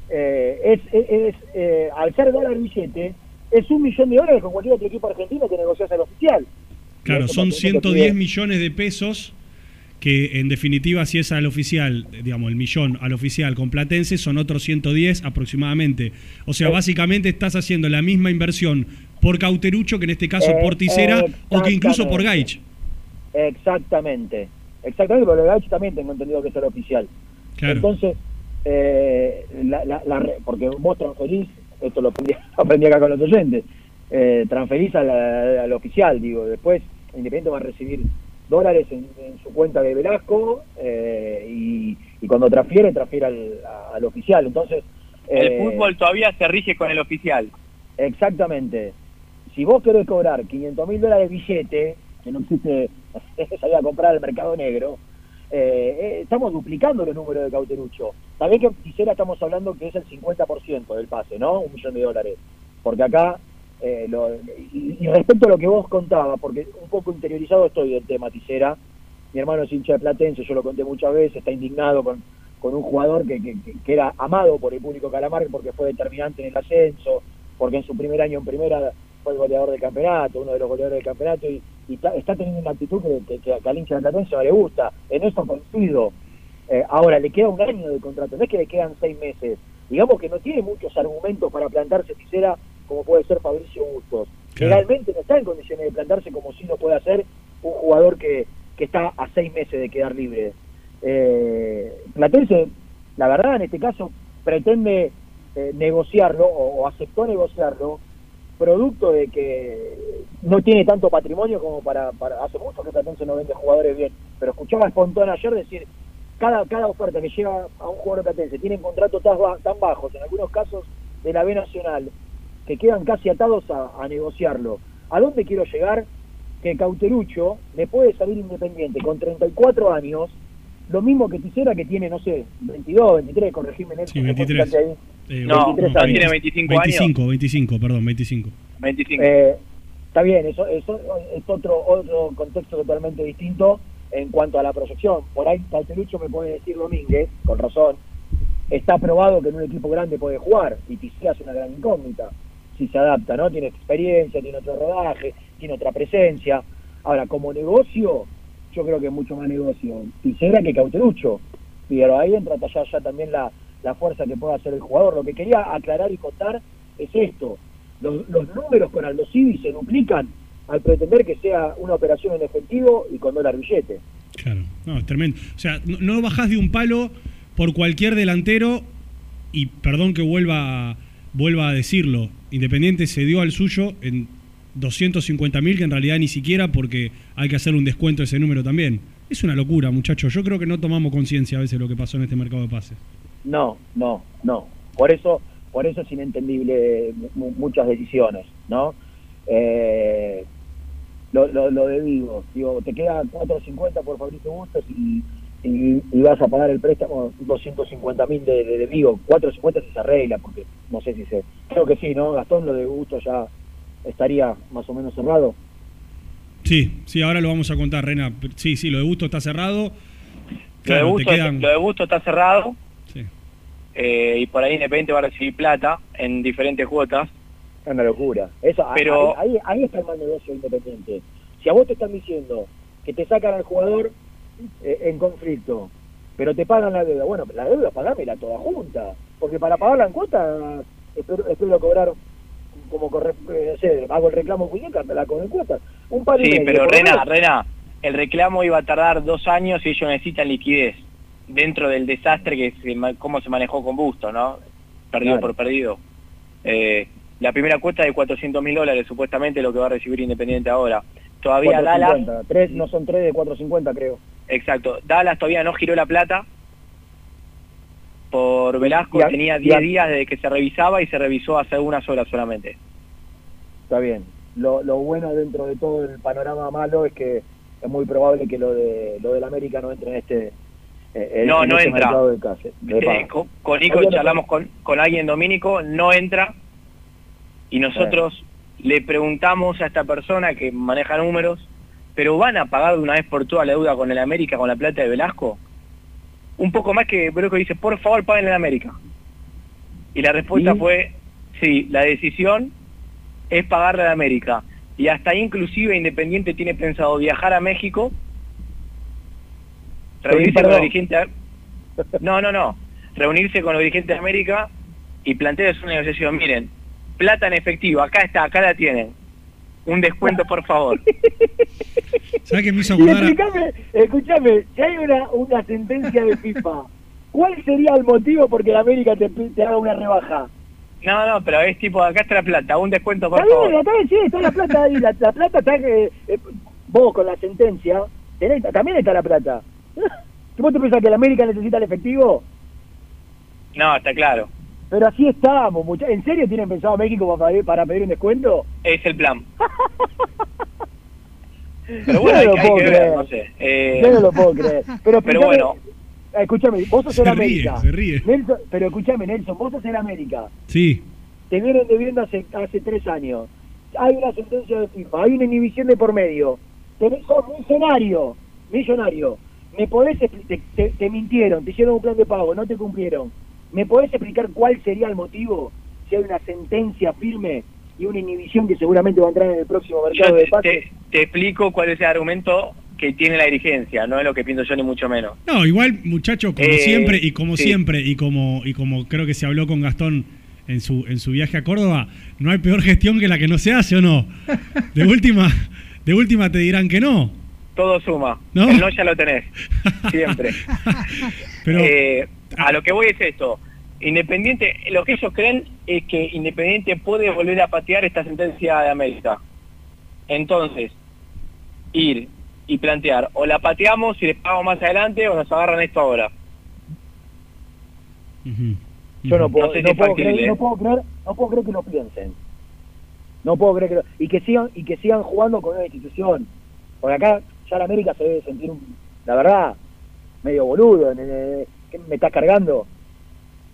eh, es, es, es, eh, al ser dólar billete, es un millón de dólares con cualquier otro equipo argentino que negocias al oficial. Claro, son porque no te 110 pide- millones de pesos que en definitiva si es al oficial, eh, digamos, el millón al oficial con Platense son otros 110 aproximadamente. O sea, Eh. básicamente estás haciendo la misma inversión por Cauterucho que en este caso Eh, por Tisera o que incluso por. Gaich. Exactamente. Exactamente, de Gaich también tengo entendido que es el oficial. Claro. Entonces, eh, la, la- la porque vos transferís, esto lo aprendí, lo aprendí acá con los oyentes, eh, transferís al, al oficial, digo, después Independiente va a recibir dólares en, en su cuenta de Velasco eh, y, y cuando transfiere, transfiere al, al oficial. Entonces, El eh, fútbol todavía se rige con el oficial. Exactamente. Si vos querés cobrar 500 mil dólares billete, que no existe salir a comprar al mercado negro, eh, eh, estamos duplicando los números de Cauterucho. También que quisiera estamos hablando que es el 50% del pase, ¿no? Un millón de dólares. Porque acá, eh, lo- y, respecto a lo que vos contabas, porque un poco interiorizado estoy del tema Ticera, mi hermano es hincha de Platense, yo lo conté muchas veces, está indignado con, con un jugador que- que- que era amado por el público Calamar porque fue determinante en el ascenso, porque en su primer año en primera fue el goleador del campeonato, uno de los goleadores del campeonato, y, y está, está teniendo una actitud que, que, que al hincha de Platense no le gusta. En eso coincido. Eh, ahora, le queda un año de contrato, no es que le quedan seis meses. Digamos que no tiene muchos argumentos para plantarse Ticera como puede ser Fabricio Bustos. Legalmente no está en condiciones de plantarse como si lo puede hacer un jugador que, que está a seis meses de quedar libre. Eh, Platense, la verdad, en este caso, pretende eh, negociarlo o, o aceptó negociarlo producto de que no tiene tanto patrimonio como para, para hace mucho que Platense no vende jugadores bien pero escuchaba a Espontón ayer decir cada cada oferta que llega a un jugador Platense tienen contratos tan, tan bajos en algunos casos de la B Nacional que quedan casi atados a, a negociarlo ¿a dónde quiero llegar? que Cauterucho le puede salir independiente con 34 años lo mismo que Ticera que tiene, no sé, 22, 23, corregime Sí, que 23. fíjate ahí. Eh, No, 23 no años. tiene 25 años. 25, 25, perdón, 25. 25. Eh, está bien, eso, eso es otro otro contexto totalmente distinto en cuanto a la proyección. Por ahí Cauterucho me puede decir Domínguez, con razón, está probado que en un equipo grande puede jugar y Tisera es una gran incógnita si se adapta, ¿no? Tiene experiencia, tiene otro rodaje, tiene otra presencia. Ahora, como negocio, yo creo que es mucho más negocio Tisera que Cauterucho. Pero ahí entra ya, ya también la, la fuerza que puede hacer el jugador. Lo que quería aclarar y contar es esto. Los, los números con Aldo Civi se duplican al pretender que sea una operación en efectivo y con dólar billete. Claro, no, es tremendo. O sea, no, no bajás de un palo por cualquier delantero y perdón que vuelva, vuelva a decirlo, Independiente se dio al suyo en 250 mil, que en realidad ni siquiera porque hay que hacer un descuento de ese número también. Es una locura, muchachos. Yo creo que no tomamos conciencia a veces de lo que pasó en este mercado de pases. No, no, no. Por eso, por eso es inentendible mu- muchas decisiones, ¿no? Eh, lo, lo, lo de Vigo, digo, te queda 4.50 por Fabricio Bustos y, y, y vas a pagar el préstamo 250 mil de, de, de Vigo. 4.50 si se arregla, porque no sé si se... Creo que sí, ¿no? Gastón, lo de Bustos ya estaría más o menos cerrado. Sí, sí, ahora lo vamos a contar, Rena. Sí, sí, lo de Busto está cerrado. Lo, Claro, de te Busto, quedan... lo de Busto está cerrado Sí. eh, y por ahí Independiente va a recibir plata en diferentes cuotas. Es una locura. Eso, Pero- ahí, ahí, ahí está el mal negocio independiente. Si a vos te están diciendo que te sacan al jugador eh, en conflicto, pero te pagan la deuda, bueno, la deuda pagámela toda junta, porque para pagarla en cuota espero, espero cobrar como corre, eh, no sé, hago el reclamo en muñeca, me la con en cuota. Un par Sí, medio, pero Rena, menos. Rena, el reclamo iba a tardar dos años y ellos necesitan liquidez dentro del desastre que se, cómo se manejó con Busto, ¿no? Perdido Claro. por perdido. Eh, la primera cuota de 400 mil dólares supuestamente lo que va a recibir Independiente ahora. Todavía Dallas, 4.50, tres, no son tres de 4.50 creo. exacto, Dallas todavía no giró la plata por Velasco, a- tenía y 10 a- días desde que se revisaba y se revisó hace unas horas solamente. Está bien. Lo, lo bueno dentro de todo el panorama malo es que es muy probable que lo de lo del América no entre en este eh, No, no este entra. de case- de Eh, pago. con, con Nico no- charlamos con, con alguien dominico, no entra y nosotros le preguntamos a esta persona que maneja números, pero ¿van a pagar de una vez por todas la deuda con el América con la plata de Velasco? Un poco más que Broco dice, por favor paguen el América. Y la respuesta fue, sí, la decisión es pagarle al América. Y hasta ahí inclusive Independiente tiene pensado viajar a México, reunirse con los dirigentes... No, no, no. Reunirse con los dirigentes de América y plantearles una negociación. Miren, plata en efectivo, acá está, acá la tienen. Un descuento, por favor. ¿Sabes qué me hizo acordar? explícame, escúchame, si hay una, una sentencia de FIFA, ¿cuál sería el motivo por que la América te, te haga una rebaja? No, no, pero es tipo, acá está la plata, un descuento, por Está favor. bien, está bien, sí, está la plata ahí, la, la plata está, eh, eh, vos con la sentencia, tenés- también está la plata. ¿Vos te pensás que la América necesita el efectivo? No, está claro. Pero así estamos, mucha- ¿en serio tienen pensado México para pedir, para pedir un descuento? Es el plan. Pero bueno, Yo hay, no lo hay puedo que ver, creer. no sé. Eh, Yo no lo puedo creer. Pero, bueno. Escúchame, vos sos Se en ríe, América. se ríe. Nelson, pero escúchame, Nelson, vos sos en América. Sí. Te vienen debiendo hace, hace tres años. Hay una sentencia de FIFA, hay una inhibición de por medio. Tenés, sos millonario, millonario. ¿Me podés te, te- te mintieron, te hicieron un plan de pago, no te cumplieron. ¿Me podés explicar cuál sería el motivo si hay una sentencia firme y una inhibición que seguramente va a entrar en el próximo yo mercado de pases? te- te explico cuál es el argumento que tiene la dirigencia, no es lo que pienso yo ni mucho menos. No, igual, muchachos, como Eh, siempre, y como sí. siempre, y como, y como creo que se habló con Gastón en su, en su viaje a Córdoba, no hay peor gestión que la que no se hace, ¿o no? De última, de última te dirán que no. Todo suma. ¿No? El no ya lo tenés. Siempre. Pero- Eh, a lo que voy es esto. Independiente, lo que ellos creen es que Independiente puede volver a patear esta sentencia de América. Entonces, ir y plantear, o la pateamos y les pagamos más adelante o nos agarran esto ahora. Yo no puedo, No sé puedo factible, creer, ¿eh? no puedo creer, no puedo creer que lo piensen. No puedo creer que lo, y que sigan y que sigan jugando con una institución. Porque acá ya la América se debe sentir un, la verdad, medio boludo, en- en- ¿qué me estás cargando?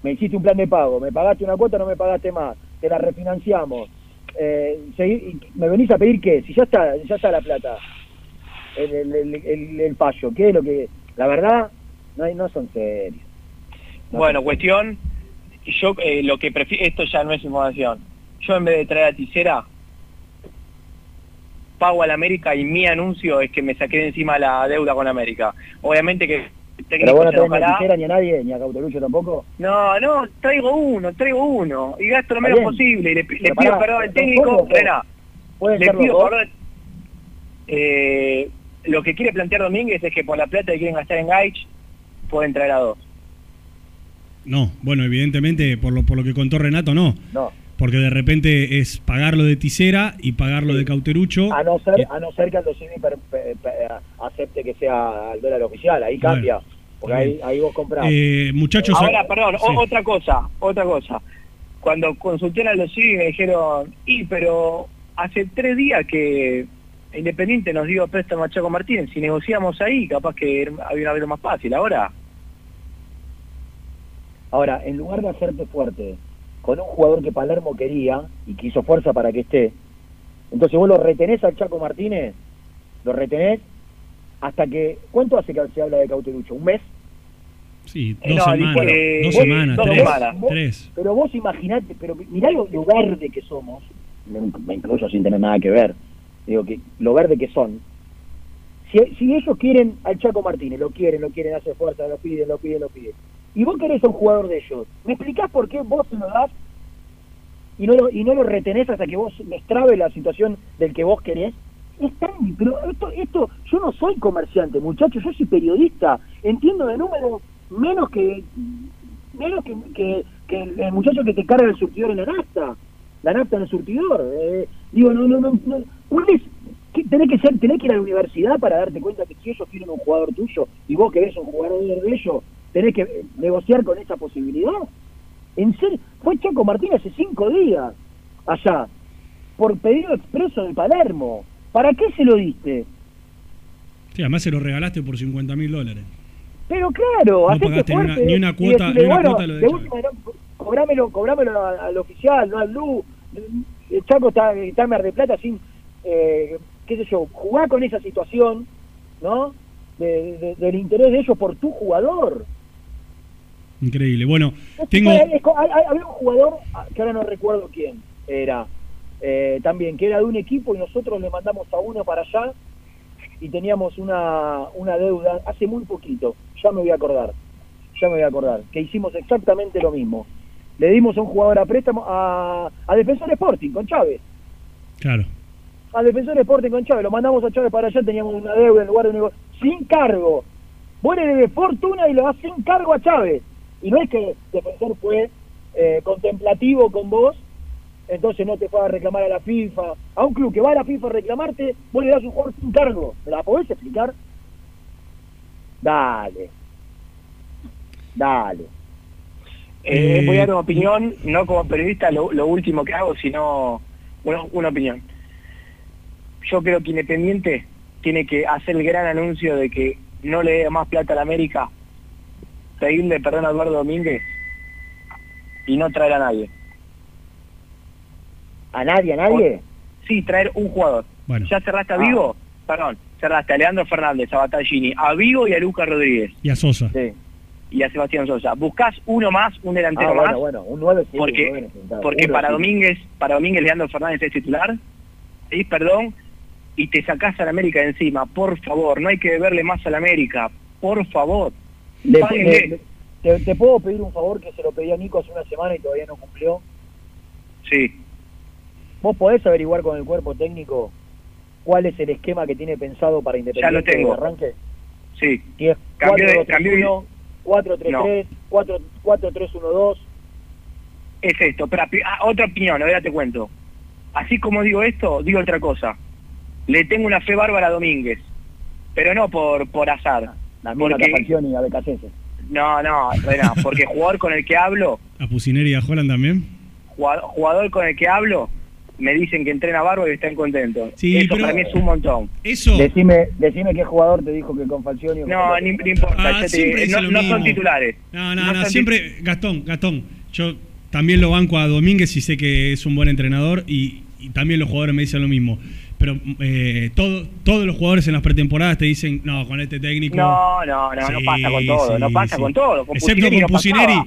Me hiciste un plan de pago, me pagaste una cuota, no me pagaste más, te la refinanciamos. Eh, y ¿Me venís a pedir qué? Si ya está, ya está la plata, el, el, el, el- fallo, ¿qué es lo que...? La verdad, no, hay, no son serios. Bueno, cuestión, yo eh, lo que prefiero, esto ya no es información. Yo en vez de traer a Tisera, pago a la América y mi anuncio es que me saqué de encima la deuda con América. Obviamente que Pero vos no tenés ni a enojará. Tijera ni a nadie, ni a Cauterucho tampoco. No, no, traigo uno, traigo uno. Y gasto lo menos posible. Y le, pido perdón al ¿son técnico. Le pido perdón. Eh, lo que quiere plantear Domínguez es que por la plata que quieren gastar en Gaich, pueden traer a dos. No, bueno, evidentemente, por lo, por lo que contó Renato, no. No. Porque de repente es pagarlo de Tisera y pagarlo de Cauterucho. A no ser, a no ser que Aldo Civi acepte que sea el dólar oficial, ahí cambia. Porque ahí, ahí vos comprás. Eh, muchachos, Ahora, perdón, Sí. otra cosa, otra cosa. Cuando consulté a los CIVI me dijeron, y pero hace tres días que Independiente nos dio préstamo a Chaco Martínez, si negociamos ahí, capaz que había una vida más fácil. Ahora, Ahora, en lugar de hacerte fuerte con un jugador que Palermo quería y que hizo fuerza para que esté, entonces vos lo retenés al Chaco Martínez, lo retenés hasta que... ¿Cuánto hace que se habla de Cauterucho? ¿Un mes? Sí, Eh, dos no, semanas, bueno, dos vos- semanas, dos tres. Vos- tres. Pero vos imaginate, pero mirá lo, lo verde que somos, me, me incluyo sin tener nada que ver, digo que lo verde que son. Si, si ellos quieren al Chaco Martínez, lo quieren, lo quieren, hace fuerza, lo piden, lo piden, lo piden, y vos querés a un jugador de ellos, ¿me explicás por qué vos lo das y no lo, y no lo retenés hasta que vos les trabe la situación del que vos querés? Es pero esto, esto, yo no soy comerciante, muchachos, yo soy periodista, entiendo de números menos que menos que, que, que el, muchacho que te carga el surtidor en la nafta, la nafta en el surtidor. eh, digo, no, no, no, no. ¿cuál es? ¿Qué? tenés que ser, tenés que ir a la universidad para darte cuenta que si ellos quieren un jugador tuyo y vos querés un jugador de ellos, tenés que negociar con esa posibilidad. En serio, fue Chaco Martínez hace cinco días allá, por pedido expreso de Palermo. ¿Para qué se lo diste? Sí, además se lo regalaste por 50 mil dólares. Pero claro, No pagaste ni una- fuerte ni una cuota- decirle, ni una bueno, cuota lo de última, no, cobrámelo, cobrámelo al oficial, no al Lu. El Chaco está, está en Mar de Plata sin, eh, qué sé yo, jugar con esa situación, ¿no? De- de- del interés de ellos por tu jugador. Increíble. Bueno, tengo. había un jugador, ah, que ahora no recuerdo quién era, eh, también, que era de un equipo y nosotros le mandamos a uno para allá y teníamos una, una deuda hace muy poquito, ya me voy a acordar, ya me voy a acordar, que hicimos exactamente lo mismo. Le dimos a un jugador a préstamo a, a Defensor Sporting con Chávez. Claro. A Defensor Sporting con Chávez, lo mandamos a Chávez para allá, teníamos una deuda en lugar de un negocio, sin cargo. Vos le debes fortuna y lo das sin cargo a Chávez. Y no es que Defensor fue eh, contemplativo con vos, entonces no te fue a reclamar a la FIFA. A un club que va a la FIFA a reclamarte, vos le das un jugador sin cargo. ¿Me la podés explicar? Dale. Dale. eh, Eh, voy a dar una opinión, no como periodista, lo, lo último que hago, sino una, una opinión. Yo creo que Independiente tiene que hacer el gran anuncio de que no le dé más plata a la América, pedirle perdón a Eduardo Domínguez y no traer a nadie. ¿A nadie, a nadie? Sí, traer un jugador. Bueno. Ya cerraste a Vigo, perdón, cerraste a Leandro Fernández, a Battaglini, a Vigo y a Lucas Rodríguez Y a Sosa. y a Sebastián Sosa. Buscás uno más, un delantero Ah, bueno, más, bueno, un 9 sí, porque, un porque Uno para sí. Domínguez, para Domínguez Leandro Fernández es titular, pedís perdón y te sacás a la América de encima, por favor, no hay que deberle más a la América, por favor. Le- Páguenle. le- te, te puedo pedir un favor que se lo pedí a Nico hace una semana y todavía no cumplió? Sí. ¿Vos podés averiguar con el cuerpo técnico cuál es el esquema que tiene pensado para Independiente Ya lo tengo. de arranque? Sí. Si es Cambió de- 4-2-3-1, 4-3-3, 4 4-3-1-2. Es esto, pero ah, otra opinión, ahora te cuento. Así como digo esto, digo otra cosa. Le tengo una fe bárbara a Domínguez, pero no por, por azar. La misma Porque- y a. No, no, Rená, porque jugador con el que hablo, A Pusineri y a Holland también. jugador, jugador con el que hablo, me dicen que entrena bárbaro y están contentos. Sí, Eso pero- para mí es un montón. Eso. Decime, decime qué jugador te dijo que con Falcioni No, ni, ni importa, Ah, te no, lo no son titulares. No, no, No no, siempre, Gastón, Gastón, yo también lo banco a Domínguez y sé que es un buen entrenador y, y también los jugadores me dicen lo mismo. pero eh, todo, todos los jugadores en las pretemporadas te dicen, no, con este técnico. No, no, no, no pasa con todo, no pasa sí. con todo. Con Excepto con no. Ah,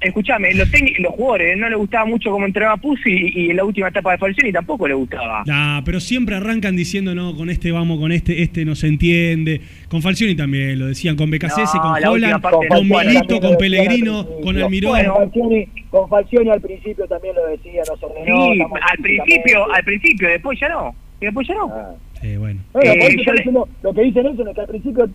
Escuchame, los, los jugadores no le gustaba mucho cómo entrenaba Pusi y, y en la última etapa de Falcioni tampoco le gustaba. Nah, pero siempre arrancan diciendo, no, con este vamos, con este, este no se entiende. Con Falcioni también lo decían, con Becasese, No, con Holland, con Milito, con lo Pellegrino, con Almirón. Bueno, Falcioni, con Falcioni al principio también lo decía, nos ordenó. Sí, al principio, al principio, después ya no. Y después ya no. Eh, bueno. Bueno, Eh, yo le- diciendo, lo que dice Nelson es que al principio, eh,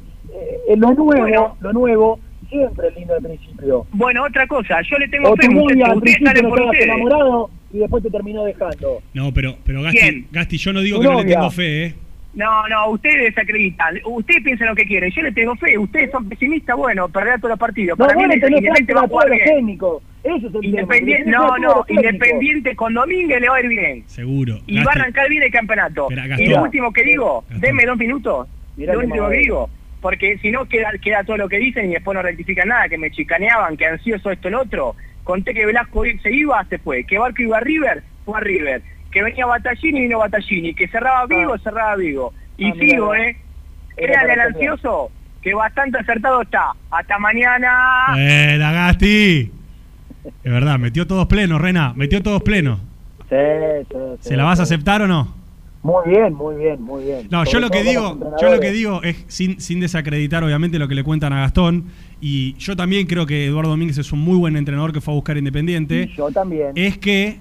eh, lo nuevo, lo nuevo, siempre lindo al principio. Bueno, otra cosa, yo le tengo O fe, al principio no por ustedes. enamorado y después te terminó dejando. No, pero, pero Gasti, ¿Quién? Gasti, yo no digo Tu que no le tengo fe, ¿eh? No, no, ustedes desacreditan. Ustedes piensan lo que quieren. Yo le tengo fe. Ustedes son pesimistas, bueno, perderá todos los partidos. No, Para mí Independiente va a jugar bien. es el Independiente, no, no. Independiente con Domínguez le va a ir bien. Seguro. Y va a arrancar bien el campeonato. Espera, y lo último que digo, denme dos minutos. Mirá lo último que digo. Porque si no queda, queda todo lo que dicen y después no rectifican nada, que me chicaneaban, que ansioso esto, el otro. Conté que Velasco se iba, se fue. Que Barco iba a River, fue a River. Que venía Battaglini, vino Battaglini. Que cerraba Vigo, cerraba Vigo. Y Ah, sigo. ¿eh? Para al ansioso que bastante acertado está. Hasta mañana. Eh, la Gasti. Es verdad, metió todos plenos, Rena, metió todos plenos. Sí, sí, sí. ¿Se la vas a aceptar o no? Muy bien, muy bien, muy bien. No, yo lo que digo, yo lo que digo es sin, sin desacreditar obviamente lo que le cuentan a Gastón y yo también creo que Eduardo Domínguez es un muy buen entrenador que fue a buscar Independiente. Yo también. Es que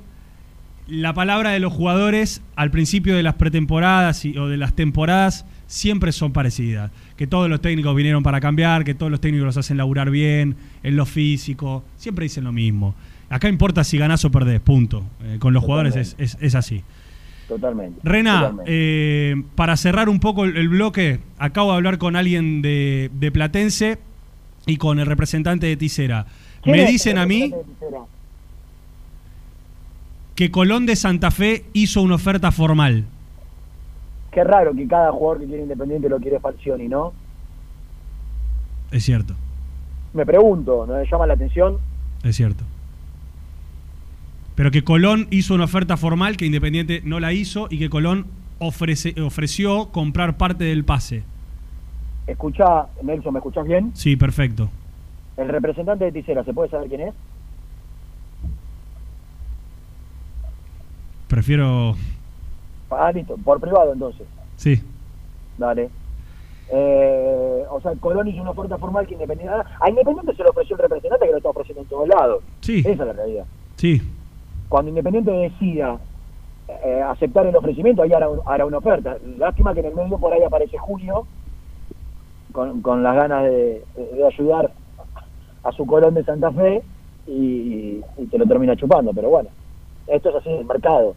la palabra de los jugadores al principio de las pretemporadas y- o de las temporadas siempre son parecidas. Que todos los técnicos vinieron para cambiar, que todos los técnicos los hacen laburar bien, en lo físico. Siempre dicen lo mismo. Acá importa si ganás o perdés, punto. Eh, con los jugadores es, es- es así. Totalmente. Rena, totalmente. eh, para cerrar un poco el, el bloque, acabo de hablar con alguien de, de Platense y con el representante de Ticera. ¿Quién Me dicen a mí que Colón de Santa Fe hizo una oferta formal. Qué raro que cada jugador que quiere Independiente lo quiere Falcioni, ¿no? Es cierto, Me pregunto, ¿no me llama la atención? es cierto. Pero que Colón hizo una oferta formal que Independiente no la hizo y que Colón ofrece, ofreció comprar parte del pase. Escucha, Nelson, ¿me escuchás bien? Sí, perfecto. El representante de Ticera, ¿se puede saber quién es? Prefiero... Ah, listo, por privado entonces. Sí. Dale. Eh, o sea, Colón hizo una oferta formal que Independiente... A Independiente se lo ofreció el representante que lo está ofreciendo en todos lados. Sí. Esa es la realidad. Sí. Cuando Independiente decida eh, aceptar el ofrecimiento, ahí hará, un- hará una oferta. Lástima que en el medio por ahí aparece Junio, con, con las ganas de, de ayudar a su Colón de Santa Fe y, y te lo termina chupando. Pero bueno, esto es así, el mercado.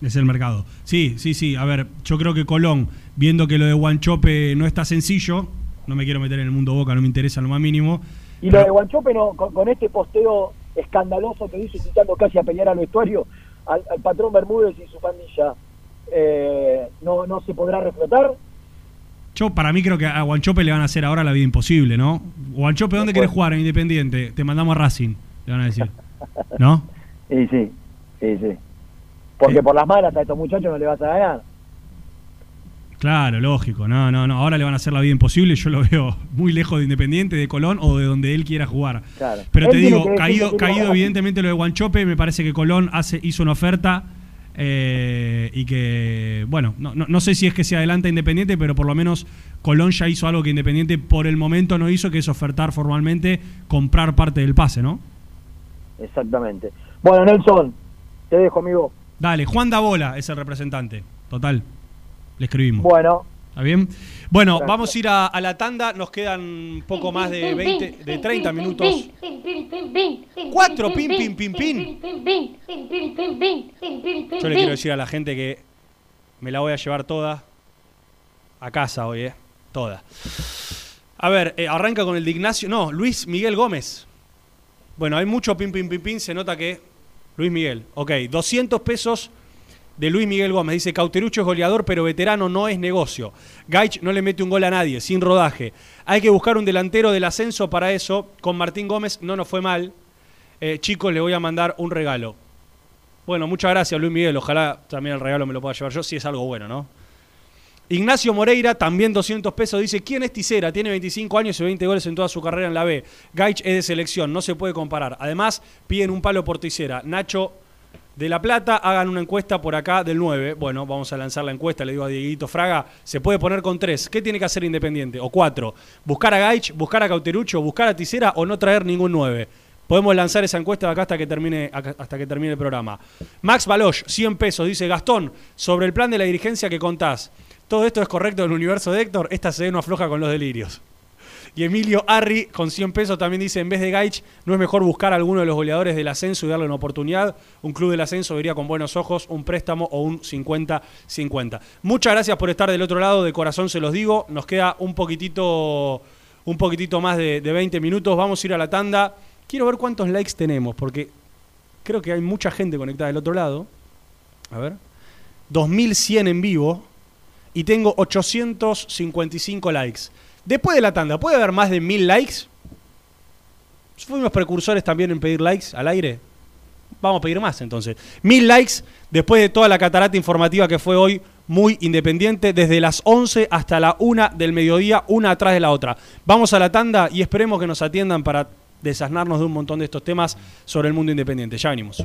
Es el mercado. Sí, sí, sí. A ver, yo creo que Colón, viendo que lo de Guanchope no está sencillo, no me quiero meter en el mundo boca, no me interesa lo más mínimo. Y lo de Guanchope, no, con, con este posteo escandaloso que hizo, incitando casi a pelear al vestuario, al, al patrón Bermúdez y su pandilla, eh, no, no se podrá reflotar. Yo, para mí, creo que a Guanchope le van a hacer ahora la vida imposible, ¿no? Guanchope, ¿dónde querés jugar? En Independiente. Te mandamos a Racing, le van a decir. ¿No? Sí, sí, sí, sí. Porque por las malas a estos muchachos no le vas a ganar. Claro, lógico. No, no, no. Ahora le van a hacer la vida imposible. Yo lo veo muy lejos de Independiente, de Colón o de donde él quiera jugar. Claro. Pero Él te digo, caído, caído evidentemente lo de Guanchope, me parece que Colón hace, hizo una oferta eh, y que, bueno, no, no, no sé si es que se adelanta Independiente, pero por lo menos Colón ya hizo algo que Independiente por el momento no hizo, que es ofertar formalmente comprar parte del pase, ¿no? Exactamente. Bueno, Nelson, te dejo, amigo. Dale, Juan Dabola es el representante. Total. Le escribimos. Bueno. ¿Está bien? Bueno, Gracias. vamos a ir a, a la tanda. Nos quedan poco más de 20, de 30 minutos. Cuatro, pin, pin, pin, pin. Yo le quiero decir a la gente que me la voy a llevar toda a casa hoy, ¿eh? Toda. A ver, eh, arranca con el de Ignacio. No, Luis Miguel Gómez. Bueno, hay mucho pin, pin, pin, pin. Se nota que. Luis Miguel. Ok, 200 pesos de Luis Miguel Gómez. Dice: Cauterucho es goleador, pero veterano no es negocio. Gaich no le mete un gol a nadie, sin rodaje. Hay que buscar un delantero del ascenso para eso. Con Martín Gómez no nos fue mal. Eh, chicos, le voy a mandar un regalo. Bueno, muchas gracias, Luis Miguel. Ojalá también el regalo me lo pueda llevar yo, si es algo bueno, ¿no? Ignacio Moreira, también 200 pesos, dice, ¿quién es Ticera? Tiene 25 años y 20 goles en toda su carrera en la B. Gaich es de selección, no se puede comparar. Además, piden un palo por Ticera. Nacho de La Plata, hagan una encuesta por acá del 9. Bueno, vamos a lanzar la encuesta, le digo a Dieguito Fraga, se puede poner con 3. ¿Qué tiene que hacer Independiente? O 4. ¿Buscar a Gaich, buscar a Cauterucho, buscar a Ticera o no traer ningún 9? Podemos lanzar esa encuesta de acá hasta que termine, hasta que termine el programa. Max Baloch, 100 pesos, dice Gastón, sobre el plan de la dirigencia que contás. ¿Todo esto es correcto en el universo de Héctor? Esta se no afloja con los delirios. Y Emilio Arri, con 100 pesos, también dice, en vez de Gaich, ¿no es mejor buscar a alguno de los goleadores del ascenso y darle una oportunidad? Un club del ascenso vería con buenos ojos un préstamo o un 50-50. Muchas gracias por estar del otro lado, de corazón se los digo. Nos queda un poquitito, un poquitito más de, de 20 minutos. Vamos a ir a la tanda. Quiero ver cuántos likes tenemos, porque creo que hay mucha gente conectada del otro lado. A ver. 2100 en vivo y tengo 855 likes. Después de la tanda, ¿puede haber más de 1000 likes? Fuimos precursores también en pedir likes al aire. Vamos a pedir más entonces. 1000 likes después de toda la catarata informativa que fue hoy muy independiente, desde las 11 hasta la 1 del mediodía, una atrás de la otra. Vamos a la tanda y esperemos que nos atiendan para desasnarnos de un montón de estos temas sobre el mundo independiente. Ya venimos.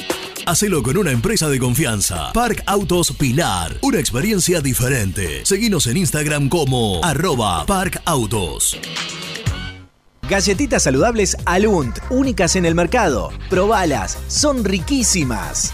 Hacelo con una empresa de confianza. Park Autos Pilar. Una experiencia diferente. Seguinos en Instagram como arroba Park Autos. Galletitas saludables Alunt, únicas en el mercado. Probalas, son riquísimas.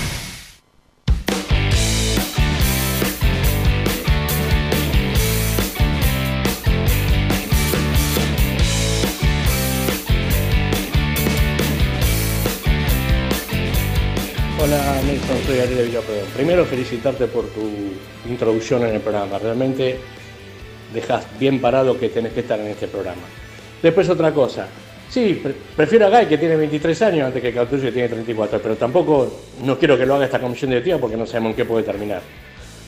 Hola Nelson, soy Ariel Villapueblo. Primero felicitarte por tu introducción en el programa. Realmente dejas bien parado que tenés que estar en este programa. Después otra cosa. Sí, pre- prefiero a Guy que tiene 23 años antes que Cautuccio que tiene 34, pero tampoco no quiero que lo haga esta comisión directiva porque no sabemos en qué puede terminar.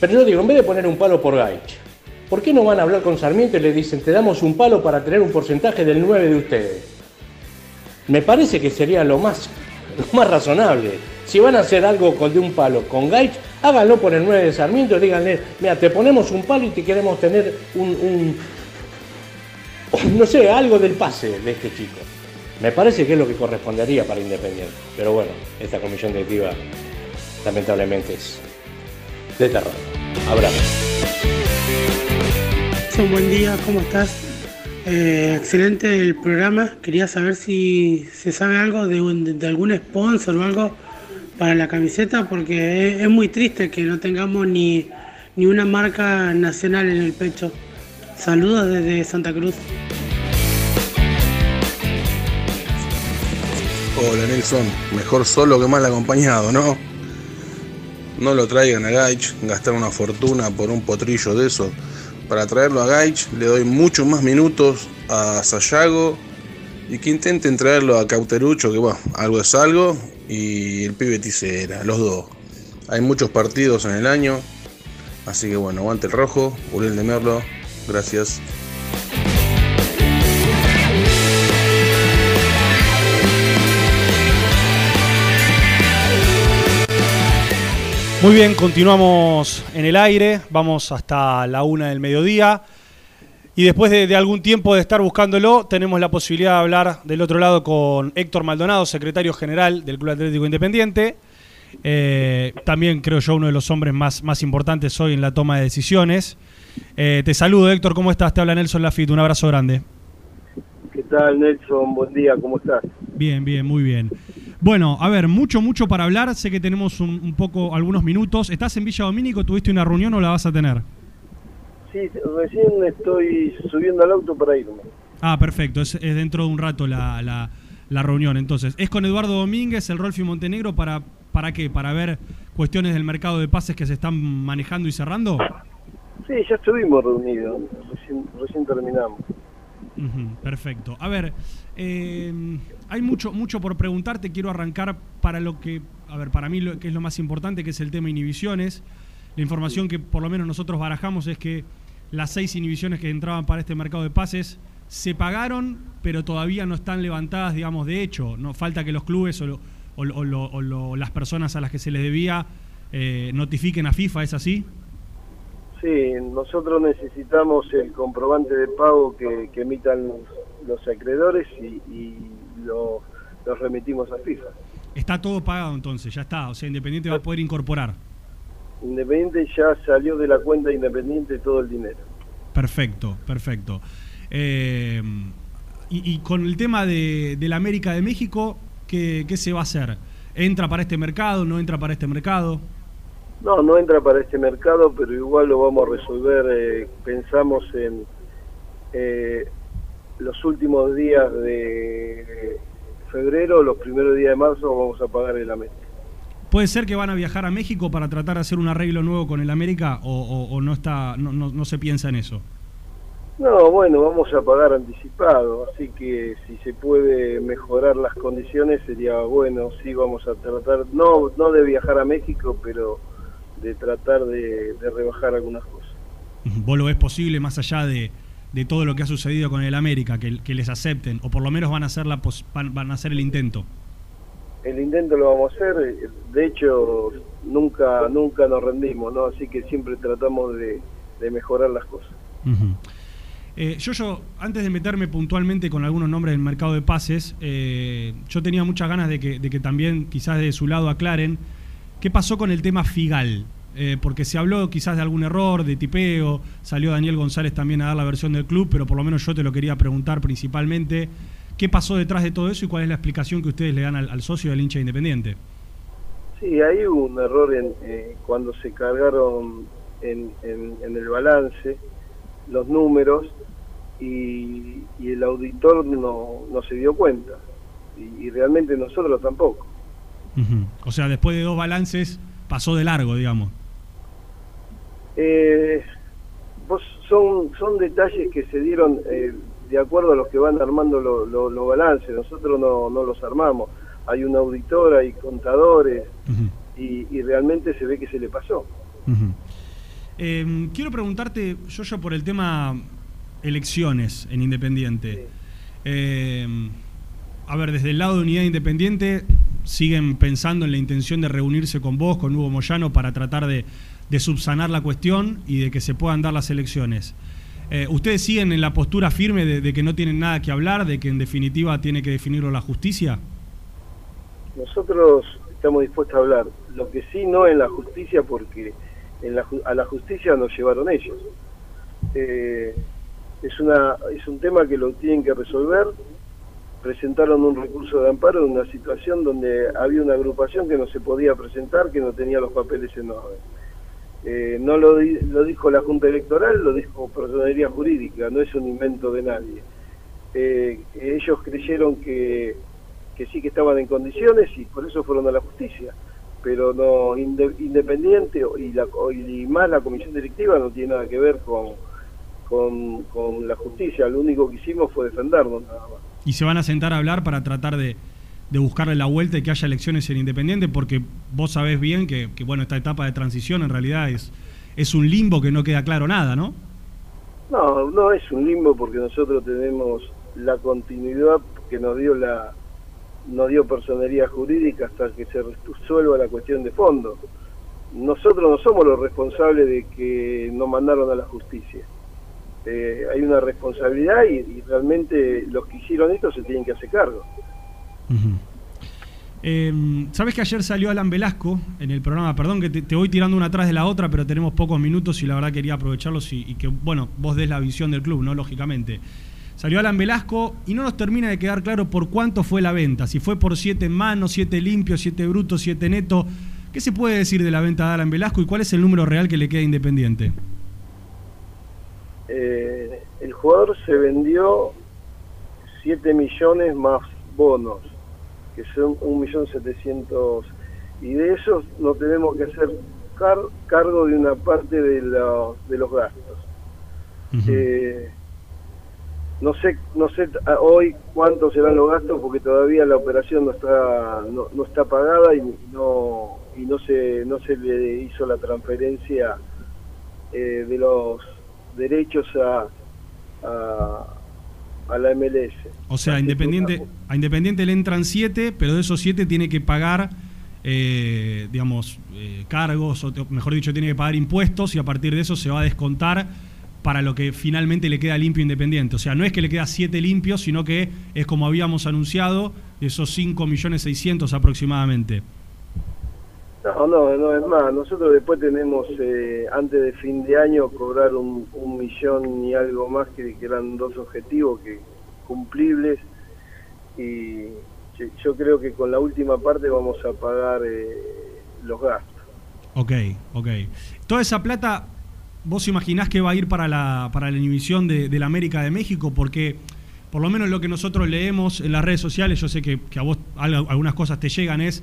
Pero yo digo, en vez de poner un palo por Gaich, ¿por qué no van a hablar con Sarmiento y le dicen, te damos un palo para tener un porcentaje del 9 de ustedes? Me parece que sería lo más, lo más razonable. Si van a hacer algo con, de un palo con Gaich, háganlo por el 9 de Sarmiento díganle, mira, te ponemos un palo y te queremos tener un, no sé, algo del pase de este chico. Me parece que es lo que correspondería para Independiente. Pero bueno, esta comisión directiva lamentablemente es de terror. Abrazo. Un buen día, ¿cómo estás? Eh, excelente el programa. Quería saber si se sabe algo de algún sponsor o algo para la camiseta, porque es, muy triste que no tengamos ni, ni una marca nacional en el pecho. Saludos desde Santa Cruz. Hola Nelson, mejor solo que mal acompañado, ¿no? No lo traigan a Gaich, gastar una fortuna por un potrillo de esos. Para traerlo a Gaich le doy muchos más minutos a Sayago y que intenten traerlo a Cauterucho, que bueno, algo es algo, y el pibe Ticera, los dos. Hay muchos partidos en el año, así que bueno, aguante el rojo, Uriel de Merlo, gracias. Muy bien, continuamos en el aire, vamos hasta la una del mediodía. Y después de, de algún tiempo de estar buscándolo, tenemos la posibilidad de hablar del otro lado con Héctor Maldonado, secretario general del Club Atlético Independiente. Eh, también creo yo uno de los hombres más, más importantes hoy en la toma de decisiones. Eh, te saludo Héctor, ¿cómo estás? Te habla Nelson Lafitte, un abrazo grande. ¿Qué tal, Nelson? Buen día, ¿cómo estás? Bien, bien, muy bien. Bueno, a ver, mucho, mucho para hablar. Sé que tenemos un, un poco, algunos minutos. ¿Estás en Villa Domínico? ¿Tuviste una reunión o la vas a tener? Sí, recién estoy subiendo al auto para irme. Ah, perfecto. Es, es dentro de un rato la, la- la reunión. Entonces, ¿es con Eduardo Domínguez, el Rolfi Montenegro, para, para qué? ¿Para ver cuestiones del mercado de pases que se están manejando y cerrando? Sí, ya estuvimos reunidos, recién, recién terminamos. Perfecto. A ver, eh, hay mucho, mucho por preguntarte. Quiero arrancar para lo que, a ver, para mí lo que es lo más importante, que es el tema inhibiciones. La información que por lo menos nosotros barajamos es que las seis inhibiciones que entraban para este mercado de pases se pagaron, pero todavía no están levantadas, digamos, de hecho. No falta que los clubes o, lo- o lo- o lo- o lo- las personas a las que se les debía eh, notifiquen a FIFA, ¿es así? Sí, nosotros necesitamos el comprobante de pago que, que emitan los, los acreedores y, y lo, los remitimos a FIFA. Está todo pagado entonces, ya está. O sea, Independiente va a poder incorporar. Independiente ya salió de la cuenta Independiente todo el dinero. Perfecto, perfecto. Eh, y, y con el tema de, de la América de México, ¿qué, qué se va a hacer? ¿Entra para este mercado? ¿No entra para este mercado? No, no entra para este mercado, pero igual lo vamos a resolver. eh, pensamos en eh, los últimos días de febrero, los primeros días de marzo, vamos a pagar el América. ¿Puede ser que van a viajar a México para tratar de hacer un arreglo nuevo con el América o, o- o no, está, no, no- no se piensa en eso? No, bueno, vamos a pagar anticipado, así que si se puede mejorar las condiciones sería bueno. Sí, vamos a tratar, no, no de viajar a México, pero de tratar de, de rebajar algunas cosas. ¿Vos lo ves posible más allá de, de todo lo que ha sucedido con el América, que, que les acepten? O por lo menos van a hacer, la van a hacer el intento. El intento lo vamos a hacer, de hecho nunca nunca nos rendimos, ¿no? Así que siempre tratamos de, mejorar las cosas. Eh, yo, yo, antes de meterme puntualmente con algunos nombres del mercado de pases, eh, yo tenía muchas ganas de que, de que también quizás de su lado aclaren qué pasó con el tema Figal. Eh, porque se habló quizás de algún error, de tipeo, salió Daniel González también a dar la versión del club, pero por lo menos yo te lo quería preguntar principalmente. ¿Qué pasó detrás de todo eso y cuál es la explicación que ustedes le dan al, al socio del hincha independiente? Sí, ahí hubo un error en, eh, cuando se cargaron en, en- en el balance los números y, y el auditor no, no se dio cuenta. Y, y realmente nosotros tampoco. O sea, después de dos balances pasó de largo, digamos. Eh, vos son, son detalles que se dieron eh, de acuerdo a los que van armando lo- lo- los balances. Nosotros no, no los armamos. Hay un auditor, hay contadores y, y realmente se ve que se le pasó. Eh, quiero preguntarte, yo, yo por el tema elecciones en Independiente. Eh, a ver, desde el lado de Unidad Independiente, ¿siguen pensando en la intención de reunirse con vos, con Hugo Moyano, para tratar de, de subsanar la cuestión y de que se puedan dar las elecciones? Eh, ¿Ustedes siguen en la postura firme de, que no tienen nada que hablar, de que en definitiva tiene que definirlo la justicia? Nosotros estamos dispuestos a hablar, lo que sí no en la justicia, porque en la, a la justicia nos llevaron ellos. Eh, es, una, es un tema que lo tienen que resolver. Presentaron un recurso de amparo en una situación donde había una agrupación que no se podía presentar, que no tenía los papeles en orden. Eh, no lo, di- lo dijo la Junta Electoral, lo dijo Personería Jurídica, no es un invento de nadie. Eh, ellos creyeron que, que sí que estaban en condiciones y por eso fueron a la justicia. Pero no inde- Independiente y, la, más la comisión directiva no tiene nada que ver con, con, con la justicia. Lo único que hicimos fue defendernos nada más. y se van a sentar a hablar para tratar de, de buscarle la vuelta y que haya elecciones en Independiente, porque vos sabés bien que, que, bueno, esta etapa de transición en realidad es, es un limbo que no queda claro nada, ¿no? No, no es un limbo porque nosotros tenemos la continuidad que nos dio la nos dio personería jurídica hasta que se resuelva la cuestión de fondo. Nosotros no somos los responsables de que nos mandaron a la justicia. Eh, hay una responsabilidad y, y realmente los que hicieron esto se tienen que hacer cargo. Eh, Sabes que ayer salió Alan Velasco en el programa, perdón que te, voy tirando una atrás de la otra, pero tenemos pocos minutos y la verdad quería aprovecharlos y, que, bueno, vos des la visión del club, ¿no? Lógicamente. Salió Alan Velasco y no nos termina de quedar claro por cuánto fue la venta, si fue por siete en mano, siete limpios, siete brutos, siete neto. ¿Qué se puede decir de la venta de Alan Velasco y cuál es el número real que le queda Independiente? Eh, el jugador se vendió 7 millones más bonos, que son 1.700.000 y de esos no tenemos que hacer car- cargo de una parte de, la- de los gastos. Eh, no sé no sé t- a- hoy cuántos serán los gastos porque todavía la operación no está no, no está pagada y no y no se no se le hizo la transferencia eh, de los derechos a, a, a la MLS. O sea, a Independiente, a Independiente le entran siete, pero de esos siete tiene que pagar, eh, digamos, eh, cargos, o mejor dicho, tiene que pagar impuestos y a partir de eso se va a descontar para lo que finalmente le queda limpio Independiente. O sea, no es que le queda siete limpios, sino que es como habíamos anunciado, de esos 5 millones 600 aproximadamente. No, no, no es más. Nosotros después tenemos, eh, antes de fin de año, cobrar un, un millón y algo más, que, que eran dos objetivos que cumplibles. Y yo, yo creo que con la última parte vamos a pagar eh, los gastos. Ok, ok. Toda esa plata, ¿vos imaginás que va a ir para la, para la inhibición de, de la América de México? Porque, por lo menos lo que nosotros leemos en las redes sociales, yo sé que, que a vos algunas cosas te llegan, es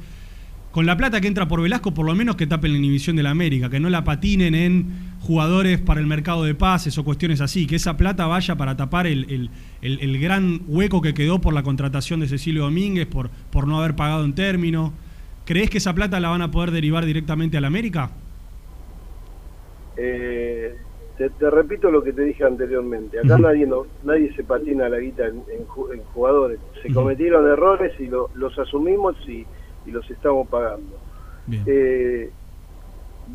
con la plata que entra por Velasco, por lo menos que tapen la inhibición de la América, que no la patinen en jugadores para el mercado de pases o cuestiones así, que esa plata vaya para tapar el, el- el- el gran hueco que quedó por la contratación de Cecilio Domínguez, por, por no haber pagado en término. ¿Crees que esa plata la van a poder derivar directamente a la América? Eh, te, te repito lo que te dije anteriormente. Acá nadie no, nadie se patina la guita en, en jugadores. Se cometieron errores y lo- los asumimos y, y los estamos pagando. Eh,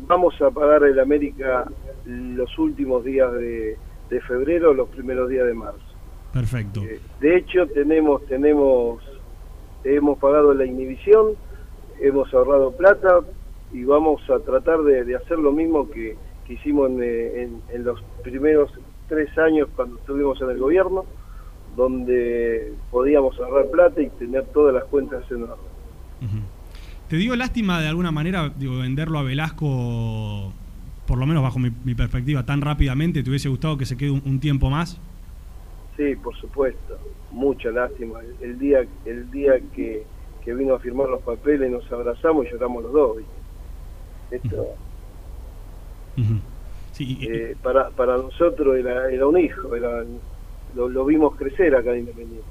vamos a pagar el América los últimos días de, de febrero los primeros días de marzo. Perfecto. Eh, de hecho, tenemos, tenemos, hemos pagado la inhibición, hemos ahorrado plata y vamos a tratar de, de hacer lo mismo que, que hicimos en, eh, en- en los primeros tres años cuando estuvimos en el gobierno, donde podíamos ahorrar plata y tener todas las cuentas en orden. ¿Te dio lástima de alguna manera digo, venderlo a Velasco, por lo menos bajo mi, mi perspectiva, tan rápidamente? ¿Te hubiese gustado que se quede un, un tiempo más? Sí, por supuesto, mucha lástima. El- día, el día que, que vino a firmar los papeles nos abrazamos y lloramos los dos. ¿viste? Esto, eh, para, para nosotros era, era un hijo, era, lo, lo vimos crecer acá en Independiente.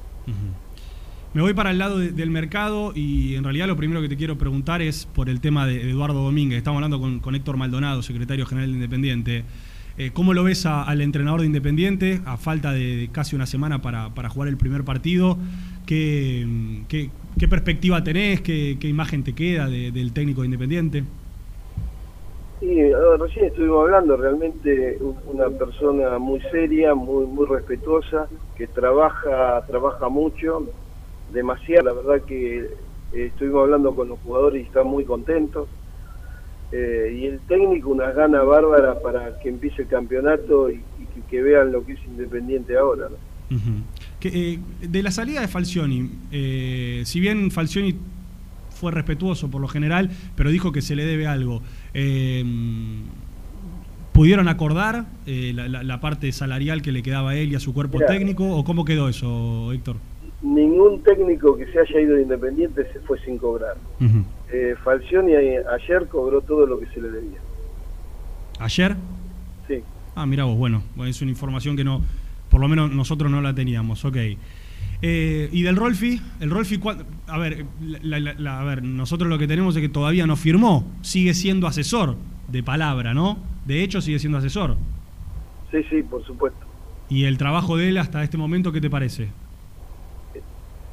Me voy para el lado de- del mercado y en realidad lo primero que te quiero preguntar es por el tema de Eduardo Domínguez. Estamos hablando con, con Héctor Maldonado, secretario general de Independiente. Eh, ¿Cómo lo ves a- al entrenador de Independiente a falta de, casi una semana para, para jugar el primer partido? ¿Qué, qué- qué perspectiva tenés? ¿Qué, qué imagen te queda de- del técnico de Independiente? Sí, recién estuvimos hablando, realmente un- una persona muy seria, muy muy respetuosa, que trabaja trabaja mucho, demasiado, la verdad que eh, estuvimos hablando con los jugadores y están muy contentos. Eh, y el técnico unas ganas bárbaras para que empiece el campeonato y, y que, que vean lo que es Independiente ahora. ¿no? Ujú. Que, eh, de la salida de Falcioni, eh, si bien Falcioni fue respetuoso por lo general, pero dijo que se le debe algo, eh, ¿pudieron acordar eh, la, la- la parte salarial que le quedaba a él y a su cuerpo Mirá. técnico? ¿O cómo quedó eso, Héctor? Ningún técnico que se haya ido de Independiente se fue sin cobrar. Eh, Falcioni a- ayer cobró todo lo que se le debía. ¿Ayer? Sí. Ah, mira vos, bueno, es una información que no, por lo menos nosotros no la teníamos, ok. Eh, y del Rolfi, el Rolfi, ¿cuál- a ver, la- la- la- a ver, nosotros lo que tenemos es que todavía no firmó, sigue siendo asesor de palabra, ¿no? De hecho, sigue siendo asesor. Sí, sí, por supuesto. ¿Y el trabajo de él hasta este momento qué te parece?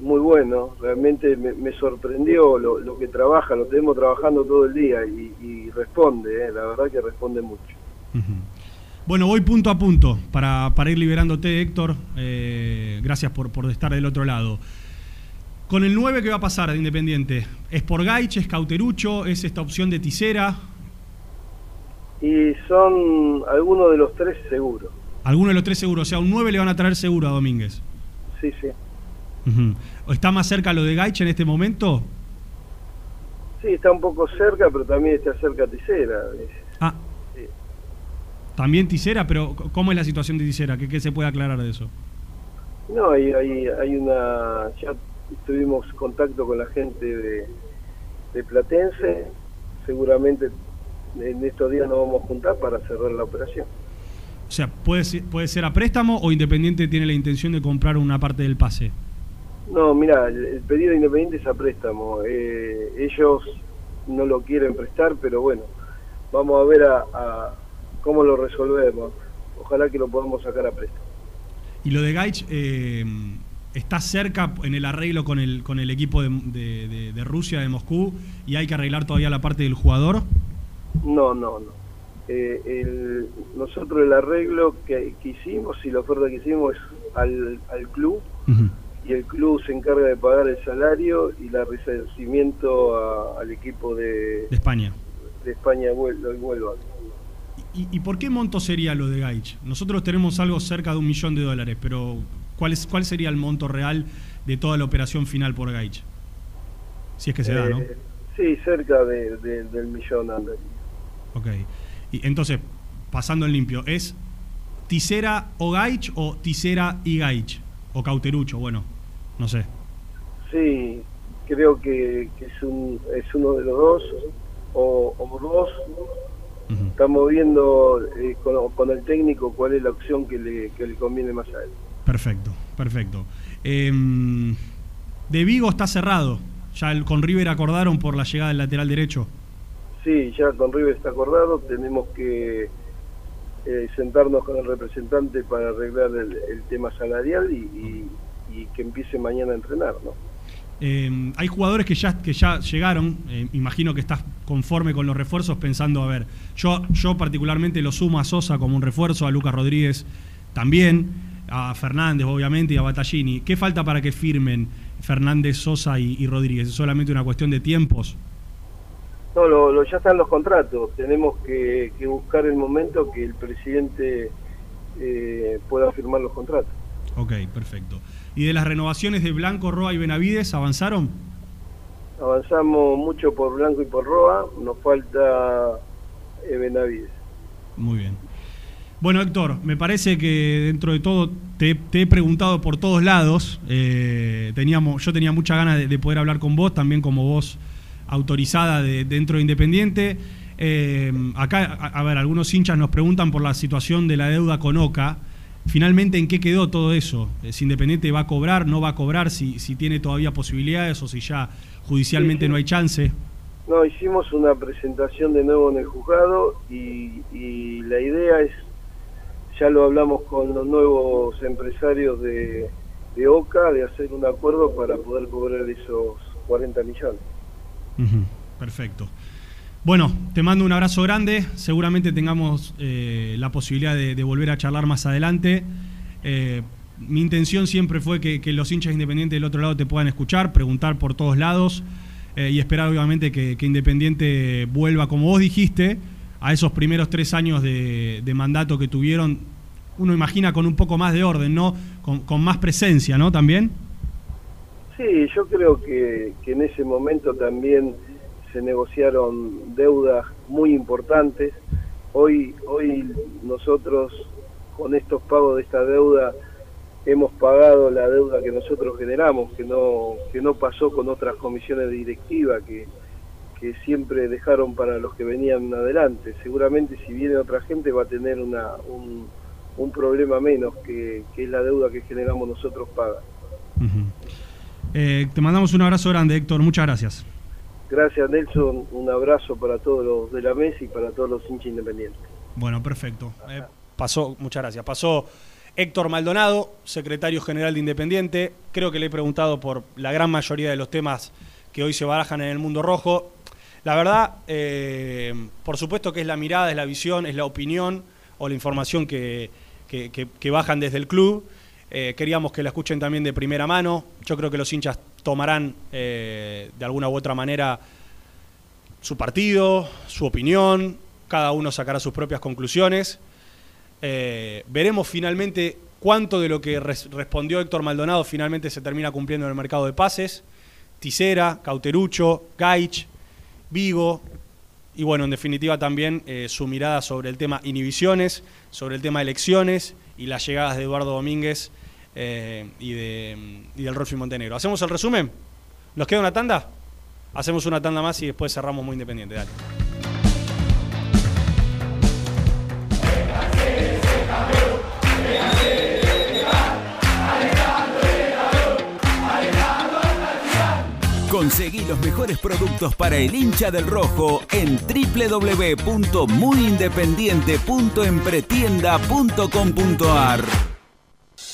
Muy bueno, realmente me, me sorprendió lo, lo que trabaja, lo tenemos trabajando todo el día y, y responde, eh, la verdad que responde mucho. Bueno, voy punto a punto para, para ir liberándote, Héctor. Eh, gracias por, por estar del otro lado. Con el 9, ¿qué va a pasar de Independiente? ¿Es por Gaich, es Cauterucho, es esta opción de Tisera? Y son algunos de los tres seguros, Alguno de los tres seguros. O sea, un 9 le van a traer seguro a Domínguez. sí, sí. Ujú. ¿O ¿Está más cerca lo de Gaich en este momento? Sí, está un poco cerca, pero también está cerca Tisera. Ah. Sí. También Tisera, pero ¿cómo es la situación de Tisera? ¿Qué, qué se puede aclarar de eso? No, hay, hay, hay una... Ya tuvimos contacto con la gente de, de Platense, seguramente en estos días nos vamos a juntar para cerrar la operación. O sea, ¿puede ser, puede ser a préstamo o Independiente tiene la intención de comprar una parte del pase? No, mira, el, el pedido de Independiente es a préstamo. Eh, ellos no lo quieren prestar, pero bueno, vamos a ver a, a cómo lo resolvemos. Ojalá que lo podamos sacar a préstamo. Y lo de Gaich eh, está cerca en el arreglo con el, con el equipo de, de- de- de Rusia, de Moscú, y hay que arreglar todavía la parte del jugador. No, no, no. Eh, el- nosotros el arreglo que, que hicimos y la oferta que hicimos es al, al club y el club se encarga de pagar el salario y la resarcimiento a- al equipo de, De España. de España Huel- Huelva. ¿Y, y por qué monto sería lo de Gaich? Nosotros tenemos algo cerca de un millón de dólares, pero ¿cuál, es, ¿cuál sería el monto real de toda la operación final por Gaich? Si es que se da, ¿no? Eh, Sí, cerca de, de- del millón anda. Ok. Y entonces, pasando en limpio, ¿es Tisera o Gaich o Tisera y Gaich? O Cauterucho, bueno, no sé. Sí, creo que, que es, un, es uno de los dos o, o dos. Estamos viendo eh, con, con el técnico cuál es la opción que le, que le conviene más a él. Perfecto, perfecto. Em, de Vigo está cerrado. Ya el- con River acordaron por la llegada del lateral derecho. Sí, ya con River está acordado, tenemos que eh, sentarnos con el representante para arreglar el, el tema salarial y, y- y que empiece mañana a entrenar, ¿no? Eh, hay jugadores que ya, que ya llegaron, eh, imagino que estás conforme con los refuerzos pensando, a ver, yo, yo particularmente lo sumo a Sosa como un refuerzo, a Lucas Rodríguez también, a Fernández obviamente y a Battaglini. ¿Qué falta para que firmen Fernández, Sosa y, y Rodríguez? ¿Es solamente una cuestión de tiempos? No, lo, lo- ya están los contratos. Tenemos que, que buscar el momento que el presidente eh, pueda firmar los contratos. Ok, perfecto. ¿Y de las renovaciones de Blanco, Roa y Benavides avanzaron? Avanzamos mucho por Blanco y por Roa, nos falta eh, Benavides. Muy bien. Bueno, Héctor, me parece que dentro de todo te, te he preguntado por todos lados. Eh, teníamos, yo tenía mucha ganas de, de poder hablar con vos, también como voz autorizada de, dentro de Independiente. Eh, acá, a, a ver, algunos hinchas nos preguntan por la situación de la deuda con Oca. Finalmente, ¿en qué quedó todo eso? Si Independiente va a cobrar, no va a cobrar, si, si tiene todavía posibilidades o si ya judicialmente Sí, sí. no hay chance. No, hicimos una presentación de nuevo en el juzgado y, y la idea es, ya lo hablamos con los nuevos empresarios de, de OCA, de hacer un acuerdo para poder cobrar esos 40 millones. Perfecto. Bueno, te mando un abrazo grande. Seguramente tengamos eh, la posibilidad de, volver a charlar más adelante. Eh, mi intención siempre fue que, los hinchas independientes del otro lado te puedan escuchar, preguntar por todos lados eh, y esperar obviamente que, Independiente vuelva, como vos dijiste, a esos primeros tres años de, mandato que tuvieron. Uno imagina con un poco más de orden, ¿no? Con, con más presencia, ¿no? También. Sí, yo creo que, que en ese momento también se negociaron deudas muy importantes. Hoy, hoy nosotros con estos pagos de esta deuda hemos pagado la deuda que nosotros generamos, que no, que no pasó con otras comisiones directivas que, que siempre dejaron para los que venían adelante. Seguramente si viene otra gente va a tener una, un, problema menos que, que la deuda que generamos nosotros paga. Eh, te mandamos un abrazo grande, Héctor. Muchas gracias. Gracias Nelson, un abrazo para todos los de la mesa y para todos los hinchas independientes. Bueno, perfecto. Eh, pasó, muchas gracias. Pasó Héctor Maldonado, secretario general de Independiente. Creo que le he preguntado por la gran mayoría de los temas que hoy se barajan en el mundo rojo. La verdad, eh, por supuesto que es la mirada, es la visión, es la opinión o la información que, que- bajan desde el club. Eh, queríamos que la escuchen también de primera mano. Yo creo que los hinchas tomarán eh, de alguna u otra manera su partido, su opinión, cada uno sacará sus propias conclusiones. Eh, veremos finalmente cuánto de lo que res- respondió Héctor Maldonado finalmente se termina cumpliendo en el mercado de pases. Tisera, Cauterucho, Gaich, Vigo, y bueno, en definitiva también eh, su mirada sobre el tema inhibiciones, sobre el tema elecciones y las llegadas de Eduardo Domínguez eh, y, de, y del Montenegro. ¿Hacemos el resumen? ¿Nos queda una tanda? Hacemos una tanda más y después cerramos muy independiente. Dale. Conseguí los mejores productos para el hincha del rojo en www.muyindependiente.empretienda.com.ar.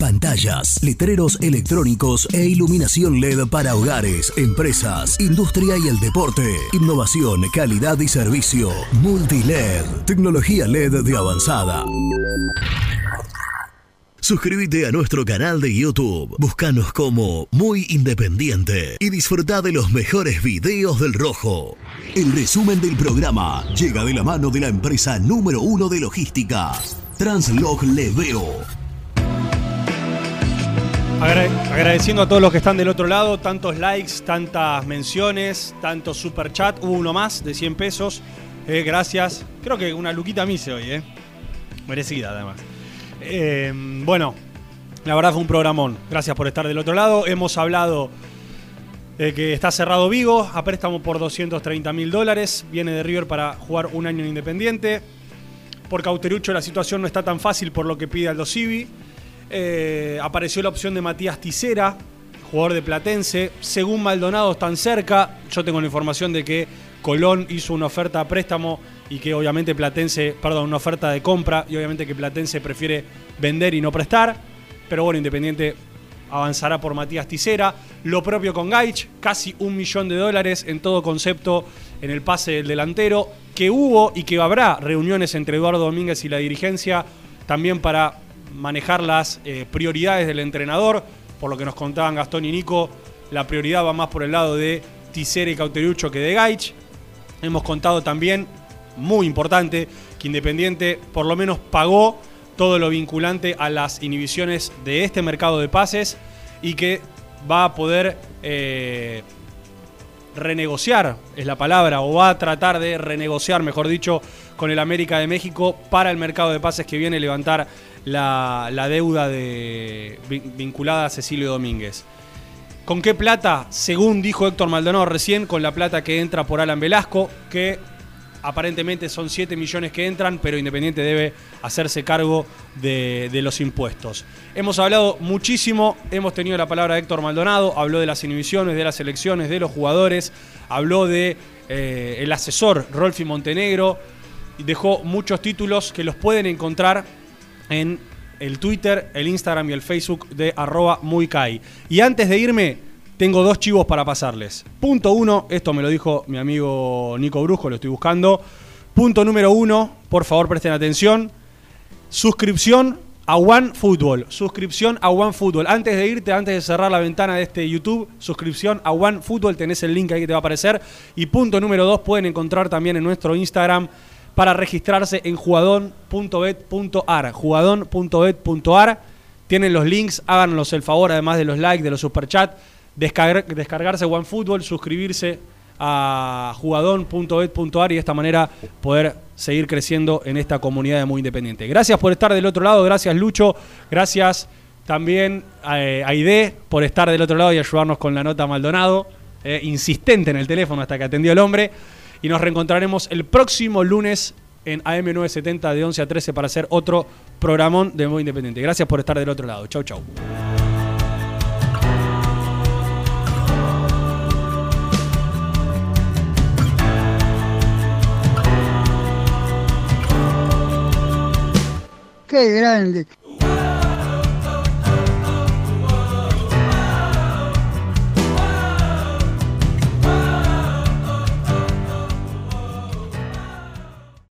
Pantallas, letreros electrónicos e iluminación LED para hogares, empresas, industria y el deporte. Innovación, calidad y servicio. Multiled, tecnología LED de avanzada. Suscríbete a nuestro canal de YouTube. Búscanos como Muy Independiente y disfruta de los mejores videos del Rojo. El resumen del programa llega de la mano de la empresa número uno de logística, Translog Leveo. Agra- agradeciendo a todos los que están del otro lado, tantos likes, tantas menciones, tantos super chat. Hubo uno más de 100 pesos. Eh, gracias. Creo que una luquita me hoy, ¿eh? Merecida, además. Eh, bueno, la verdad fue un programón. Gracias por estar del otro lado. Hemos hablado de que está cerrado Vigo a préstamo por 230 mil dólares. Viene de River para jugar un año en Independiente. Por Cauterucho la situación no está tan fácil por lo que pide Aldo Civi. Eh, apareció la opción de Matías Tisera, jugador de Platense. Según Maldonado están cerca. Yo tengo la información de que Colón hizo una oferta a préstamo y que obviamente Platense, perdón, una oferta de compra y obviamente que Platense prefiere vender y no prestar. Pero bueno, Independiente avanzará por Matías Tisera. Lo propio con Gaich, casi un millón de dólares en todo concepto en el pase del delantero. Que hubo y que habrá reuniones entre Eduardo Domínguez y la dirigencia también para manejar las eh, prioridades del entrenador. Por lo que nos contaban Gastón y Nico, la prioridad va más por el lado de Tisera y Cauterucho que de Gaich. Hemos contado también, muy importante, que Independiente por lo menos pagó todo lo vinculante a las inhibiciones de este mercado de pases y que va a poder eh, renegociar, es la palabra, o va a tratar de renegociar, mejor dicho, con el América de México para el mercado de pases que viene a levantar la, deuda de, vin- vinculada a Cecilio Domínguez. ¿Con qué plata? Según dijo Héctor Maldonado recién, con la plata que entra por Alan Velasco, que aparentemente son 7 millones que entran, pero Independiente debe hacerse cargo de, de los impuestos. Hemos hablado muchísimo, hemos tenido la palabra de Héctor Maldonado, habló de las inhibiciones, de las elecciones, de los jugadores, habló de eh, el asesor Rolfi Montenegro, y dejó muchos títulos que los pueden encontrar en el Twitter, el Instagram y el Facebook de arroba muycai. Y antes de irme, tengo dos chivos para pasarles. Punto uno, esto me lo dijo mi amigo Nico Brujo, lo estoy buscando. Punto número uno, por favor presten atención. Suscripción a One Football. Suscripción a One Football. Antes de irte, antes de cerrar la ventana de este YouTube, suscripción a One Football. Tenés el link ahí que te va a aparecer. Y punto número dos, pueden encontrar también en nuestro Instagram para registrarse en jugadon.bet.ar. Jugadon.bet.ar. Tienen los links, háganos el favor, además de los likes, de los superchats, descargar, descargarse OneFootball, suscribirse a jugadon.bet.ar y de esta manera poder seguir creciendo en esta comunidad de muy independiente. Gracias por estar del otro lado, gracias Lucho, gracias también a Aide por estar del otro lado y ayudarnos con la nota Maldonado, eh, insistente en el teléfono hasta que atendió el hombre. Y nos reencontraremos el próximo lunes en AM970 de 11 a 13 para hacer otro programón de Muy Independiente. Gracias por estar del otro lado. Chau, chau. Qué grande.